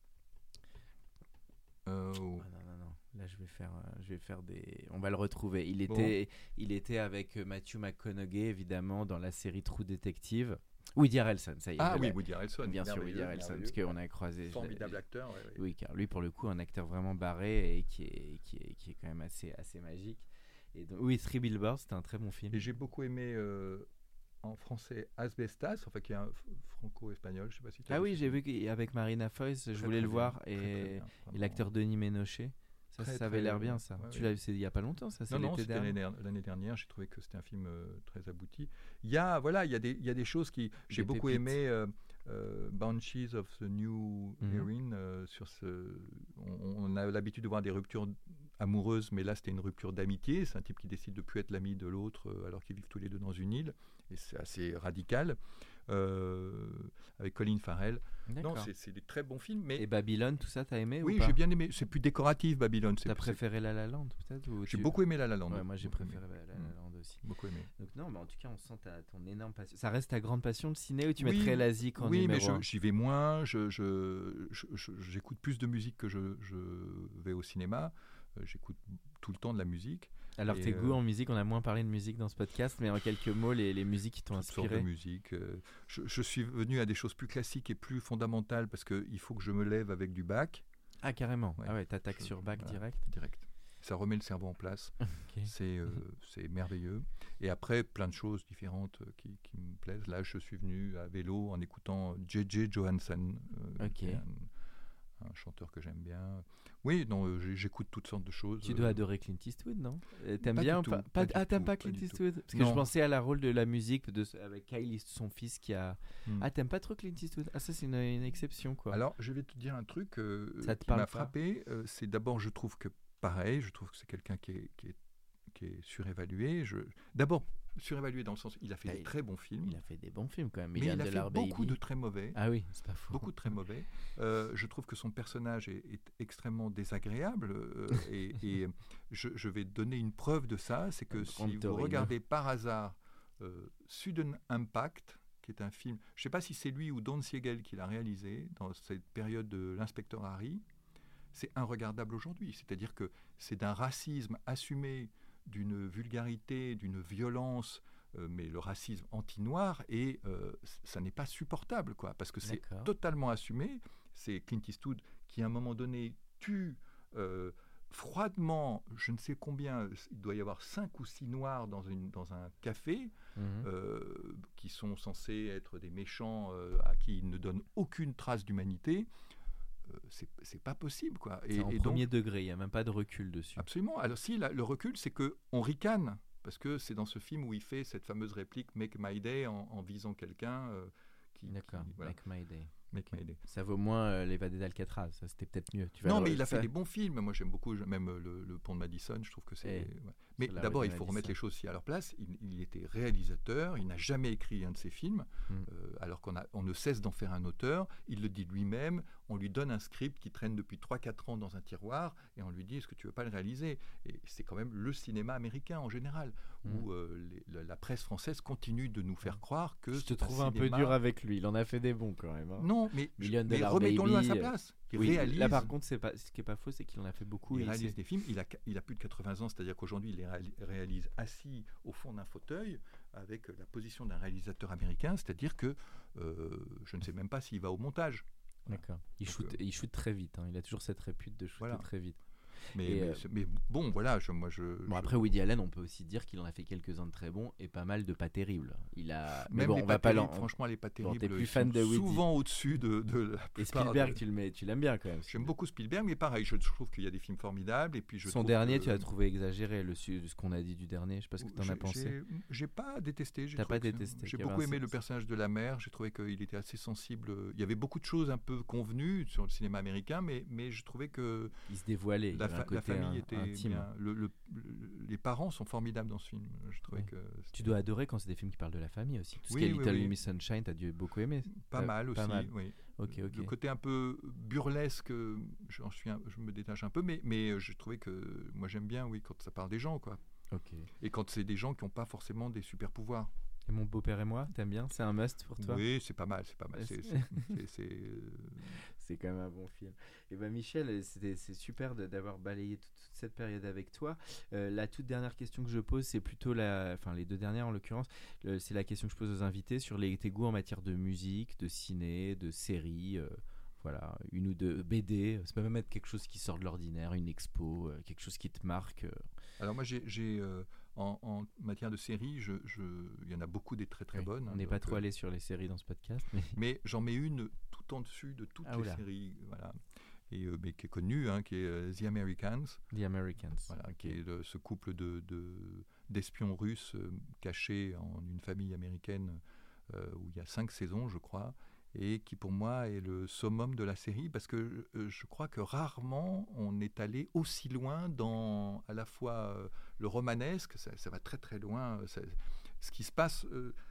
Euh, oh. ah non, non, non. Là, je vais faire, euh, je vais faire des. On va le retrouver. Il était, il était avec euh, Matthew McConaughey évidemment dans la série True Detective. Woody Harrelson, ça y est. Ah oui, Woody Harrelson. Bien sûr, Woody Harrelson, parce qu'on a croisé. Formidable acteur. Oui, car lui, pour le coup, un acteur vraiment barré et qui est, qui est, qui est quand même assez, assez magique. Et donc, oui, Three Billboards, c'était un très bon film. Et j'ai beaucoup aimé en français Asbestas, enfin qui est un franco-espagnol, je sais pas si Ah oui, j'ai vu avec Marina Foïs, je voulais le voir, et, l'acteur Denis Ménochet. Ça, avait l'air bien, ça. tu l'as vu il y a pas longtemps, ça. Non, non, c'était l'année dernière. J'ai trouvé que c'était un film très abouti. Il y a, voilà, il y a des, il y a des choses qui j'ai beaucoup aimé. Euh, Banshees of the New mhm. Erin. Euh, sur ce, on, a l'habitude de voir des ruptures amoureuses, mais là c'était une rupture d'amitié. C'est un type qui décide de plus être l'ami de l'autre euh, alors qu'ils vivent tous les deux dans une île, et c'est assez radical. Avec Colin Farrell. Non, c'est des très bons films. Mais... Et Babylone, tout ça, t'as aimé Oui, j'ai bien aimé. C'est plus décoratif, Babylone. T'as préféré La La Land, peut-être J'ai beaucoup aimé La La Land. moi, j'ai préféré La La mm. Land aussi. Beaucoup aimé. Donc, non, mais en tout cas, on sent ta, ton énorme passion. Ça reste ta grande passion, le ciné, ou tu mettrais l'Asie quand Oui, mais j'y vais moins. J'écoute je, plus de musique que je, vais au cinéma. Euh, j'écoute tout le temps de la musique. Alors tes goûts euh, en musique, on a moins parlé de musique dans ce podcast, mais en quelques mots, les, les musiques qui t'ont inspiré. Sortes de musique. Euh, je, suis venu à des choses plus classiques et plus fondamentales parce qu'il faut que je me lève avec du bac. Ah carrément. Ah ouais, t'attaques sur bac direct. Direct. Ça remet le cerveau en place. Euh, c'est merveilleux. Et après, plein de choses différentes qui, qui, me plaisent. Là, je suis venu à vélo en écoutant J.J. Johansson, un chanteur que j'aime bien. Oui, non, euh, j'écoute toutes sortes de choses. Tu dois euh. adorer Clint Eastwood, non? Euh, T'aimes bien pas, Ah, t'aimes pas Clint Eastwood? Parce que je pensais à la rôle de la musique de, avec Kyle, son fils, qui a. Hmm. Ah, t'aimes pas trop Clint Eastwood? Ah, ça, c'est une, exception, quoi. Alors, je vais te dire un truc ça qui m'a frappé. c'est d'abord, je trouve que pareil, je trouve que c'est quelqu'un qui est, qui, est, surévalué. Je... D'abord, surévalué dans le sens il a fait bah, des très bons films. Il a fait des bons films quand même. Mais il, a fait beaucoup de très mauvais. Ah oui, c'est pas faux. Beaucoup de très mauvais. Euh, je trouve que son personnage est, extrêmement désagréable euh, et, je, vais donner une preuve de ça, c'est que si vous regardez par hasard euh, Sudden Impact, qui est un film, je ne sais pas si c'est lui ou Don Siegel qui l'a réalisé dans cette période de l'inspecteur Harry, c'est regardable aujourd'hui. C'est-à-dire que c'est d'un racisme assumé d'une vulgarité, d'une violence, euh, mais le racisme anti-noir, et euh, ça n'est pas supportable, quoi, parce que c'est totalement assumé. C'est Clint Eastwood qui, à un moment donné, tue euh, froidement, je ne sais combien, il doit y avoir cinq ou six noirs dans, une, dans un café, mhm. qui sont censés être des méchants à qui il ne donne aucune trace d'humanité c'est pas possible quoi. Et, en premier degré, il n'y a même pas de recul dessus. Absolument. Alors si le recul, c'est que on ricane parce que c'est dans ce film où il fait cette fameuse réplique "Make my day" en, visant quelqu'un euh, qui. D'accord. Make my day. Ça vaut moins euh, l'évadé d'Alcatraz, ça c'était peut-être mieux. Tu non, mais il a fait des bons films. Moi j'aime beaucoup, même le, pont de Madison, je trouve que c'est. Mais d'abord, il faut remettre les choses à leur place. Il, était réalisateur, il n'a jamais écrit un de ses films, hmm. euh, alors qu'on on ne cesse d'en faire un auteur. Il le dit lui-même. On lui donne un script qui traîne depuis 3-4 ans dans un tiroir et on lui dit est-ce que tu veux pas le réaliser? Et c'est quand même le cinéma américain en général, où hmm. euh, la, presse française continue de nous faire croire que. Je te trouve un, peu dur avec lui. Il en a fait des bons quand même. Hein. Non, mais, mais remettons-le à sa place. Là, par contre, pas, ce qui est pas faux, c'est qu'il en a fait beaucoup. Il réalise des films. Il a, il a plus de 80 ans, c'est-à-dire qu'aujourd'hui, il les réalise assis au fond d'un fauteuil avec la position d'un réalisateur américain, c'est-à-dire que euh, je ne sais même pas s'il va au montage. D'accord. Il, shoot, euh, il shoot très vite. Hein. Il a toujours cette répute de shooter très vite. Euh, mais, bon, voilà, je, moi je. Bon, après Woody Allen, on peut aussi dire qu'il en a fait quelques-uns de très bons et pas mal de pas terribles. Il a. Mais bon, on va pas Franchement, les pas terribles. plus fan de Woody. Souvent au-dessus de, de Et Spielberg, tu le mets, tu l'aimes bien quand même. J'aime beaucoup Spielberg, mais pareil, je trouve qu'il y a des films formidables et puis je. Son dernier, tu as trouvé exagéré le ce qu'on a dit du dernier. Je sais pas ce que tu en as pensé. J'ai pas détesté. T'as pas détesté. J'ai beaucoup aimé le personnage de la mère. J'ai trouvé qu'il était assez sensible. Il y avait beaucoup de choses un peu convenues sur le cinéma américain, mais mais je trouvais que. Il se dévoilait. La, famille était les parents sont formidables dans ce film. Je trouvais que tu dois adorer quand c'est des films qui parlent de la famille aussi. Tout ce qui est Little Miss Sunshine, t'as dû beaucoup aimer. Pas mal aussi, oui. Ok, ok. Le côté un peu burlesque, j'en suis, je me détache un peu, mais mais je trouvais que moi j'aime bien, oui, quand ça parle des gens, quoi. Ok. Et quand c'est des gens qui n'ont pas forcément des super pouvoirs. Et mon beau-père et moi, t'aimes bien? C'est un must pour toi? Oui, c'est pas mal, c'est pas mal. C'est c'est quand même un bon film. Et ben Michel, c'est super d'avoir balayé toute, cette période avec toi. Euh, la toute dernière question que je pose, c'est plutôt la, enfin les deux dernières en l'occurrence, c'est la question que je pose aux invités sur les, tes goûts en matière de musique, de ciné, de séries. Euh, voilà, une ou deux BD, ça peut même être quelque chose qui sort de l'ordinaire, une expo, euh, quelque chose qui te marque. Alors moi j'ai en, matière de séries, il je, y en a beaucoup des très très bonnes. On n'est pas trop allé sur les séries dans ce podcast. Mais, j'en mets une tout en dessus de toutes ah, les séries. Voilà. et, mais qui est connu, hein, qui est The Americans. The Americans. Voilà, qui est ce couple de, d'espions russes cachés en une famille américaine où il y a cinq saisons, je crois, et qui pour moi est le summum de la série parce que je crois que rarement on est allé aussi loin dans à la fois le romanesque, ça, va très très loin, ce qui se passe,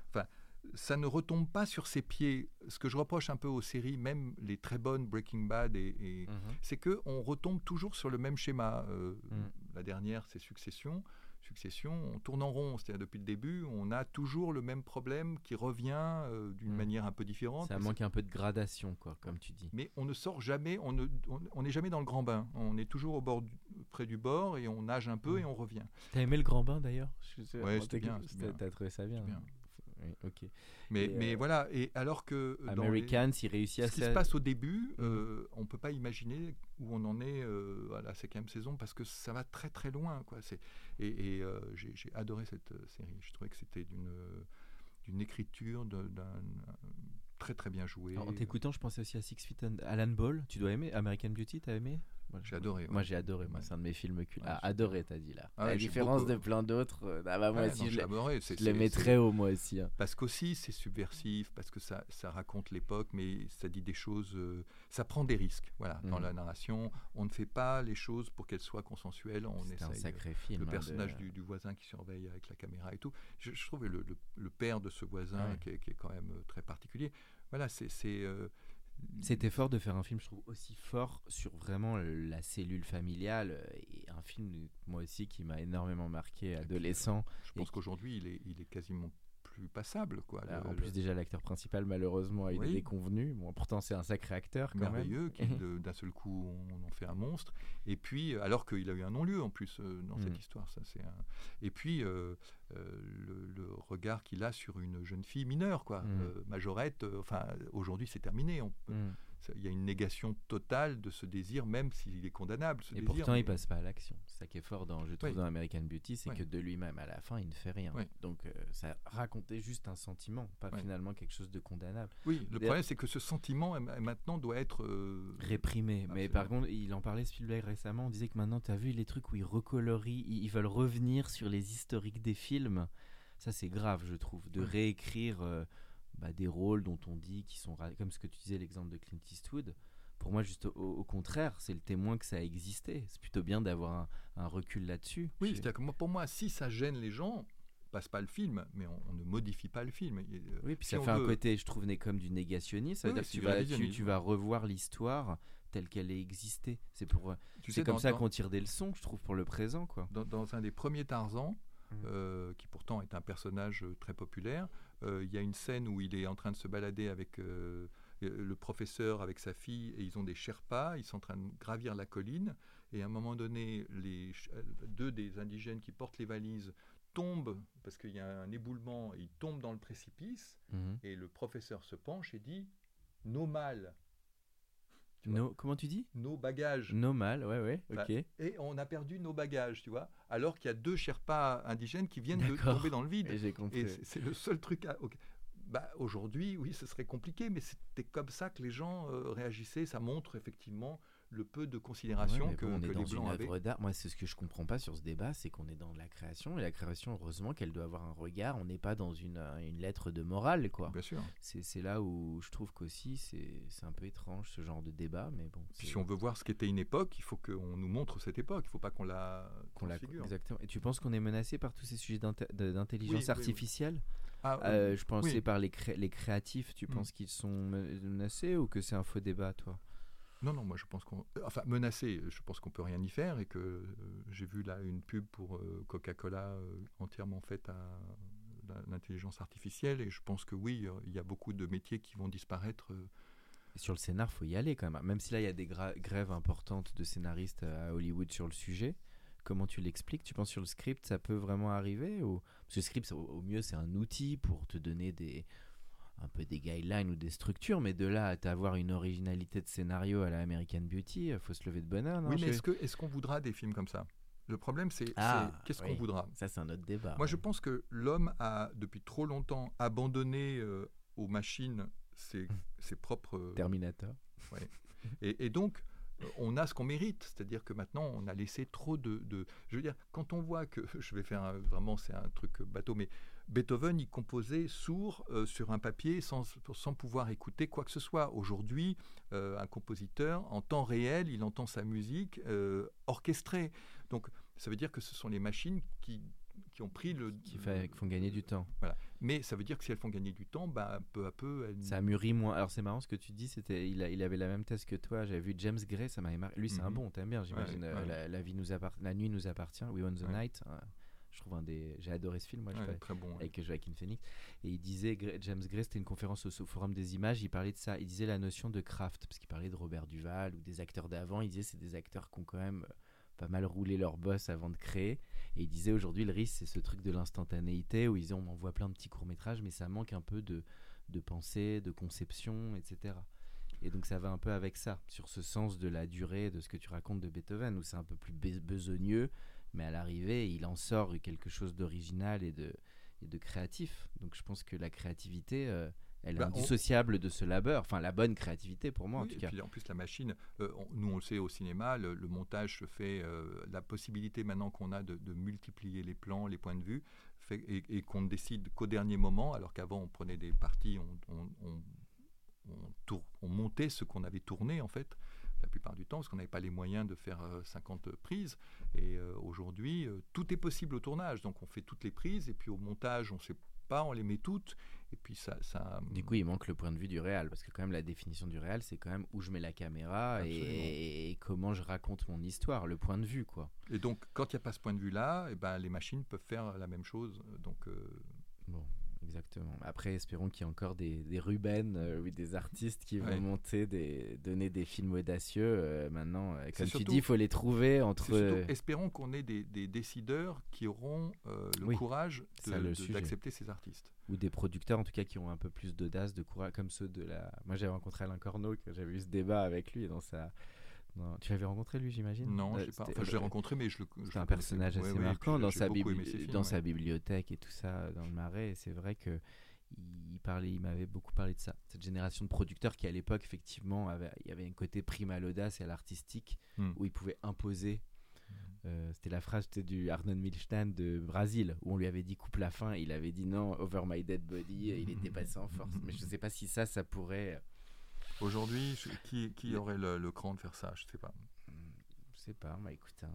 enfin ça ne retombe pas sur ses pieds. Ce que je reproche un peu aux séries, même les très bonnes Breaking Bad, et, mhm. c'est que on retombe toujours sur le même schéma. Euh, mhm. La dernière, c'est Succession. Succession, on tourne en rond, c'est-à-dire depuis le début, on a toujours le même problème qui revient euh, d'une mhm. manière un peu différente. Ça manque un peu de gradation, quoi, comme tu dis. Mais on ne sort jamais, on n'est on, jamais dans le grand bain. On est toujours au bord près du bord et on nage un peu et on revient. T'as aimé le grand bain d'ailleurs? Oui, c'était bien. T'as trouvé ça bien. bien ok. Mais, mais euh, voilà, et alors que. Americans, il réussit à. Ce qui se passe au début, mm. euh, on ne peut pas imaginer où on en est euh, à la cinquième saison parce que ça va très très loin. Quoi. Et, et j'ai adoré cette série. Je trouvais que c'était d'une d'une écriture, d'un très très bien joué. en t'écoutant, je pensais aussi à Six Feet Under. Alan Ball, tu dois aimer American Beauty, t'as aimé? J'ai adoré. Moi, j'ai adoré. Moi, c'est un de mes films cultes. Ah, adoré, t'as dit là. Ah, la différence de plein d'autres. Euh, ah, bah, moi aussi, je, adoré. je les mets très haut, moi aussi. Hein. Parce qu'aussi, c'est subversif, parce que ça, ça raconte l'époque, mais ça dit des choses. Euh, ça prend des risques. Voilà, dans mm. la narration, on ne fait pas les choses pour qu'elles soient consensuelles. On c'est un sacré film. Le hein, personnage du, du, voisin qui surveille avec la caméra et tout. Je, trouve le, le, père de ce voisin qui, est, qui, est, quand même euh, très particulier. Voilà, c'est c'était fort de faire un film, je trouve, aussi fort sur vraiment la cellule familiale. Et un film, moi aussi, qui m'a énormément marqué adolescent. Je pense qu'aujourd'hui, il est, il est quasiment passable. Quoi. en plus, déjà, l'acteur principal, malheureusement, a été déconvenu. Bon, pourtant, c'est un sacré acteur. Quand Merveilleux, qui d'un seul coup, on en fait un monstre. Et puis, euh, alors qu'il a eu un non-lieu en plus euh, dans cette mm. histoire. Ça, c'est un... Et puis, euh, le, regard qu'il a sur une jeune fille mineure, quoi. Mm. majorette, enfin, aujourd'hui, c'est terminé. On peut... Mm il y a une négation totale de ce désir, même s'il est condamnable. et pourtant, il il passe pas à l'action. C'est ça qui est fort dans, je trouve, dans American Beauty, c'est que de lui-même, à la fin, il ne fait rien. Donc, euh, ça racontait juste un sentiment, pas finalement quelque chose de condamnable. Oui, le problème, c'est que ce sentiment, maintenant, doit être... Euh, Réprimé. Mais par contre, il en parlait, Spielberg, récemment, on disait que maintenant, tu as vu les trucs où ils recolorient, ils, veulent revenir sur les historiques des films. Ça, c'est grave, je trouve, de réécrire... Euh, bah, des rôles dont on dit qui sont comme ce que tu disais l'exemple de Clint Eastwood pour moi juste au, contraire c'est le témoin que ça a existé c'est plutôt bien d'avoir un, recul là-dessus oui c'est-à-dire que moi, pour moi si ça gêne les gens passe pas le film, mais on, ne modifie pas le film. Euh, oui, puis ça fait un côté, je trouve, comme du négationnisme. C'est-à-dire que tu vas, tu, vas, revoir l'histoire telle qu'elle est existée. C'est pour, c'est comme ça qu'on tire des leçons, je trouve, pour le présent, quoi. Dans, dans un des premiers Tarzan, mmh. euh, qui pourtant est un personnage euh, très populaire, euh, il y a une scène où il est en train de se balader avec euh, le professeur, avec sa fille, et ils ont des Sherpas, ils sont en train de gravir la colline, et à un moment donné, les euh, deux des indigènes qui portent les valises tombent, parce qu'il y a un éboulement, ils tombent dans le précipice, mhm. et le professeur se penche et dit « nos mal ». No, comment tu dis? Nos bagages. Nos mal, ouais, ouais, ok. et on a perdu nos bagages, tu vois. Alors qu'il y a deux Sherpas indigènes qui viennent de tomber dans le vide. Et, c'est le seul truc à. Bah, Aujourd'hui, oui, ce serait compliqué, mais c'était comme ça que les gens euh, réagissaient. Ça montre effectivement le peu de considération que, on est dans une œuvre d'art. Moi, c'est ce que je comprends pas sur ce débat, c'est qu'on est dans la création et la création, heureusement qu'elle doit avoir un regard. On n'est pas dans une, une, lettre de morale, quoi. Bien sûr. C'est là où je trouve qu'aussi c'est un peu étrange ce genre de débat, mais bon. si on veut voir ce qu'était une époque, il faut qu'on nous montre cette époque. Il ne faut pas qu'on la qu'on la exactement. Et tu penses qu'on est menacé par tous ces sujets d'intelligence artificielle? Ah, euh, Je pensais par les, les créatifs. Tu mm. penses qu'ils sont menacés ou que c'est un faux débat, toi? Non, non, moi je pense qu'on. Enfin, menacé, je pense qu'on peut rien y faire et que euh, j'ai vu là une pub pour euh, Coca-Cola euh, entièrement faite à l'intelligence artificielle et je pense que oui, il y a beaucoup de métiers qui vont disparaître. Sur le scénar, faut y aller quand même. Même si là, il y a des grèves importantes de scénaristes à Hollywood sur le sujet. Comment tu l'expliques? Tu penses sur le script, ça peut vraiment arriver ou... Parce que le script, au mieux, c'est un outil pour te donner des, un peu des guidelines ou des structures, mais de là à avoir une originalité de scénario à la American Beauty, il faut se lever de bonheur. oui, mais est-ce qu'on est voudra des films comme ça? Le problème, c'est ah, qu'est-ce qu'on voudra? Ça, c'est un autre débat. Moi, je pense que l'homme a, depuis trop longtemps, abandonné euh, aux machines ses, ses propres. Terminator. Ouais. et, et, donc, on a ce qu'on mérite. C'est-à-dire que maintenant, on a laissé trop de, Je veux dire, quand on voit que. Je vais faire vraiment, c'est un truc bateau, mais Beethoven, il composait sourd euh, sur un papier sans, sans, pouvoir écouter quoi que ce soit. Aujourd'hui, euh, un compositeur, en temps réel, il entend sa musique euh, orchestrée. Donc, ça veut dire que ce sont les machines qui qui ont pris le. Qui font gagner du temps. Voilà. Mais ça veut dire que si elles font gagner du temps, bah, peu à peu. Elles... Ça mûrit moins. Alors c'est marrant ce que tu dis, c'était il, il avait la même thèse que toi. J'avais vu James Gray, ça m'avait marqué. Lui, c'est un mhm. bon, t'aimes bien, j'imagine. La, vie nous la nuit nous appartient, We Own the Night. Hein. Je trouve un des. J'ai adoré ce film, moi, je très bon, avec Joaquin Phoenix. Et il disait, James Gray, c'était une conférence au, Forum des images, il parlait de ça. Il disait la notion de craft, parce qu'il parlait de Robert Duval ou des acteurs d'avant. Il disait c'est des acteurs qui ont quand même pas mal roulé leur boss avant de créer. Et il disait aujourd'hui, le risque, c'est ce truc de l'instantanéité où ils ont, on envoie plein de petits courts-métrages, mais ça manque un peu de, de pensée, de conception, etc. Et donc ça va un peu avec ça, sur ce sens de la durée de ce que tu racontes de Beethoven, où c'est un peu plus besogneux, mais à l'arrivée, il en sort quelque chose d'original et de, et de créatif. Donc je pense que la créativité, euh, elle est bah, indissociable de ce labeur, enfin la bonne créativité pour moi en tout et cas. Puis en plus la machine, euh, nous on le sait au cinéma, le, montage se fait, euh, la possibilité maintenant qu'on a de, multiplier les plans, les points de vue, fait, et, qu'on ne décide qu'au dernier moment, alors qu'avant on prenait des parties, on, on, on montait ce qu'on avait tourné en fait plupart du temps, parce qu'on n'avait pas les moyens de faire 50 euh, prises. Et aujourd'hui, tout est possible au tournage. Donc on fait toutes les prises, et puis au montage, on ne sait pas, on les met toutes. Et puis ça, ça... Du coup, il manque le point de vue du réel, parce que quand même la définition du réel, c'est quand même où je mets la caméra et, comment je raconte mon histoire, le point de vue, quoi. Et donc, quand il n'y a pas ce point de vue-là, et eh ben, les machines peuvent faire la même chose. Donc, euh, bon. Exactement. Après, espérons qu'il y ait encore des, des Ruben, euh, oui, des artistes qui vont monter, des, donner des films audacieux. Euh, maintenant, euh, comme tu dis, il faut les trouver entre. espérons qu'on ait des, des, décideurs qui auront le courage d'accepter ces artistes. Ou des producteurs, en tout cas, qui ont un peu plus d'audace, de courage, comme ceux de la. Moi, j'avais rencontré Alain Corneau, j'avais eu ce débat avec lui dans sa tu l'avais rencontré lui, j'imagine Non, je pas. Enfin, je l'ai rencontré, mais je le. C'est un personnage assez marquant dans, sa, dans sa bibliothèque et tout ça dans le Marais. c'est vrai que il parlait, il m'avait beaucoup parlé de ça. Cette génération de producteurs qui, à l'époque, effectivement, avait, il y avait un côté prime à l'audace et à l'artistique hmm. où il pouvait imposer. Euh, c'était la phrase du Arnold Milstein de Brésil où on lui avait dit coupe la fin il avait dit non over my dead body il était passé en force mais je ne sais pas si ça ça pourrait Aujourd'hui, qui, qui aurait le, le, cran de faire ça? Je ne sais pas. Je sais pas, bah écoute, hein,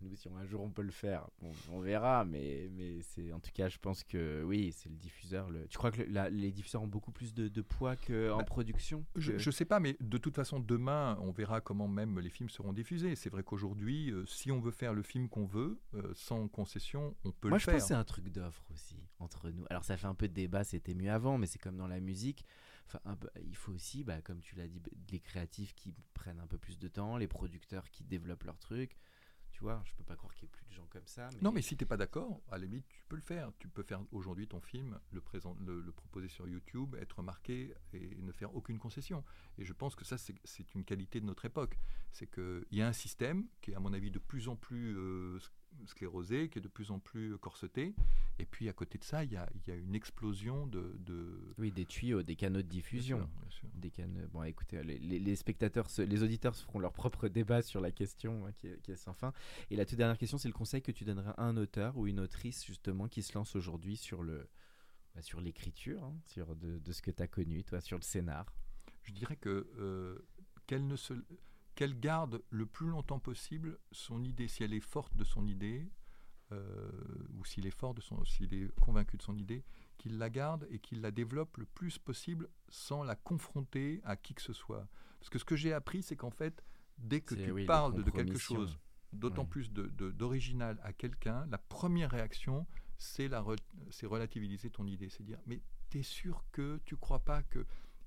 nous si un jour on peut le faire, on verra, mais mais c'est en tout cas, je pense que oui, c'est le diffuseur. Le... Tu crois que les diffuseurs ont beaucoup plus de, de poids qu'en bah, production Je ne sais pas, mais de toute façon, demain, on verra comment même les films seront diffusés. C'est vrai qu'aujourd'hui, euh, si on veut faire le film qu'on veut, euh, sans concession, on peut le faire. Moi, je pense c'est un truc d'offre aussi entre nous. Alors ça fait un peu de débat, c'était mieux avant, mais c'est comme dans la musique il faut aussi, bah, comme tu l'as dit, les créatifs qui prennent un peu plus de temps, les producteurs qui développent leur truc. Tu vois, je peux pas croire qu'il y ait plus de gens comme ça. Non, mais si tu n'es pas d'accord, à la limite, tu peux le faire. Tu peux faire aujourd'hui ton film, le, présent, le, proposer sur YouTube, être remarqué et ne faire aucune concession. Et je pense que ça, c'est une qualité de notre époque. C'est qu'il y a un système qui est, à mon avis, de plus en plus euh, sclérosé, qui est de plus en plus corseté. Et puis à côté de ça, il y a, y a, une explosion de, de, Oui, des tuyaux, des canaux de diffusion. Des canaux... Bon, écoutez, les, les, spectateurs, les auditeurs se feront leur propre débat sur la question hein, qui, est, qui, est, sans fin. Et la toute dernière question, c'est le conseil que tu donneras à un auteur ou une autrice justement qui se lance aujourd'hui sur le bah, sur l'écriture, hein, sur de, de, ce que tu as connu, toi, sur le scénar? Je dirais que euh, qu'elle ne se qu'elle garde le plus longtemps possible son idée, si elle est forte de son idée, euh, ou s'il est fort de son, s'il est convaincu de son idée, qu'il la garde et qu'il la développe le plus possible sans la confronter à qui que ce soit. Parce que ce que j'ai appris, c'est qu'en fait, dès que tu parles de, quelque chose, d'autant plus d'original de, à quelqu'un, la première réaction, c'est relativiser ton idée. C'est dire, mais tu es sûr que tu crois pas que...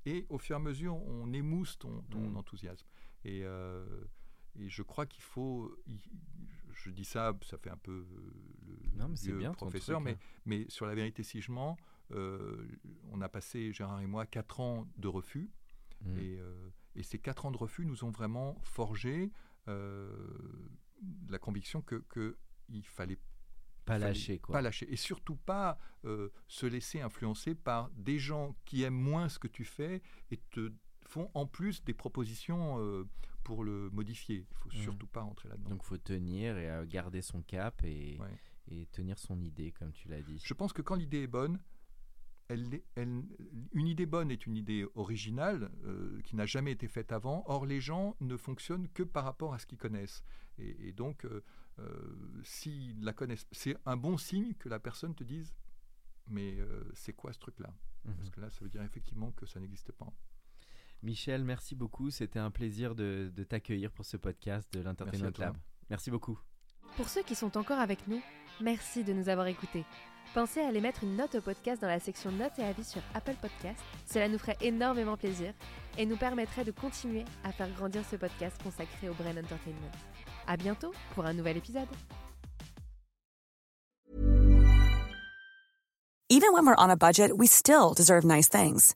Et au fur et à mesure, on émousse ton, ton mm. enthousiasme. Euh, et, je crois qu'il faut. Je dis ça, ça fait un peu le vieux bien, professeur, mais, mais sur la vérité si je mens, euh, on a passé, Gérard et moi, quatre ans de refus. Mmh. Et, euh, et, ces quatre ans de refus nous ont vraiment forgé la conviction que, que il fallait pas lâcher quoi. Pas lâcher et surtout pas se laisser influencer par des gens qui aiment moins ce que tu fais et te font en plus des propositions pour le modifier. Il ne faut mmh. surtout pas rentrer là-dedans. Donc il faut tenir et garder son cap et, et tenir son idée, comme tu l'as dit. Je pense que quand l'idée est bonne, elle, elle, une idée bonne est une idée originale euh, qui n'a jamais été faite avant. Or, les gens ne fonctionnent que par rapport à ce qu'ils connaissent. Et, donc, euh, euh, s'ils la connaissent, c'est un bon signe que la personne te dise Mais c'est quoi ce truc-là? Mmh Parce que là, ça veut dire effectivement que ça n'existe pas. Michel, merci beaucoup. C'était un plaisir de, de t'accueillir pour ce podcast de l'Entertainment Lab. Merci beaucoup. Pour ceux qui sont encore avec nous, merci de nous avoir écoutés. Pensez à aller mettre une note au podcast dans la section notes et avis sur Apple Podcast. Cela nous ferait énormément plaisir et nous permettrait de continuer à faire grandir ce podcast consacré au Brain Entertainment. À bientôt pour un nouvel épisode. Even when we're on a budget, we still deserve nice things.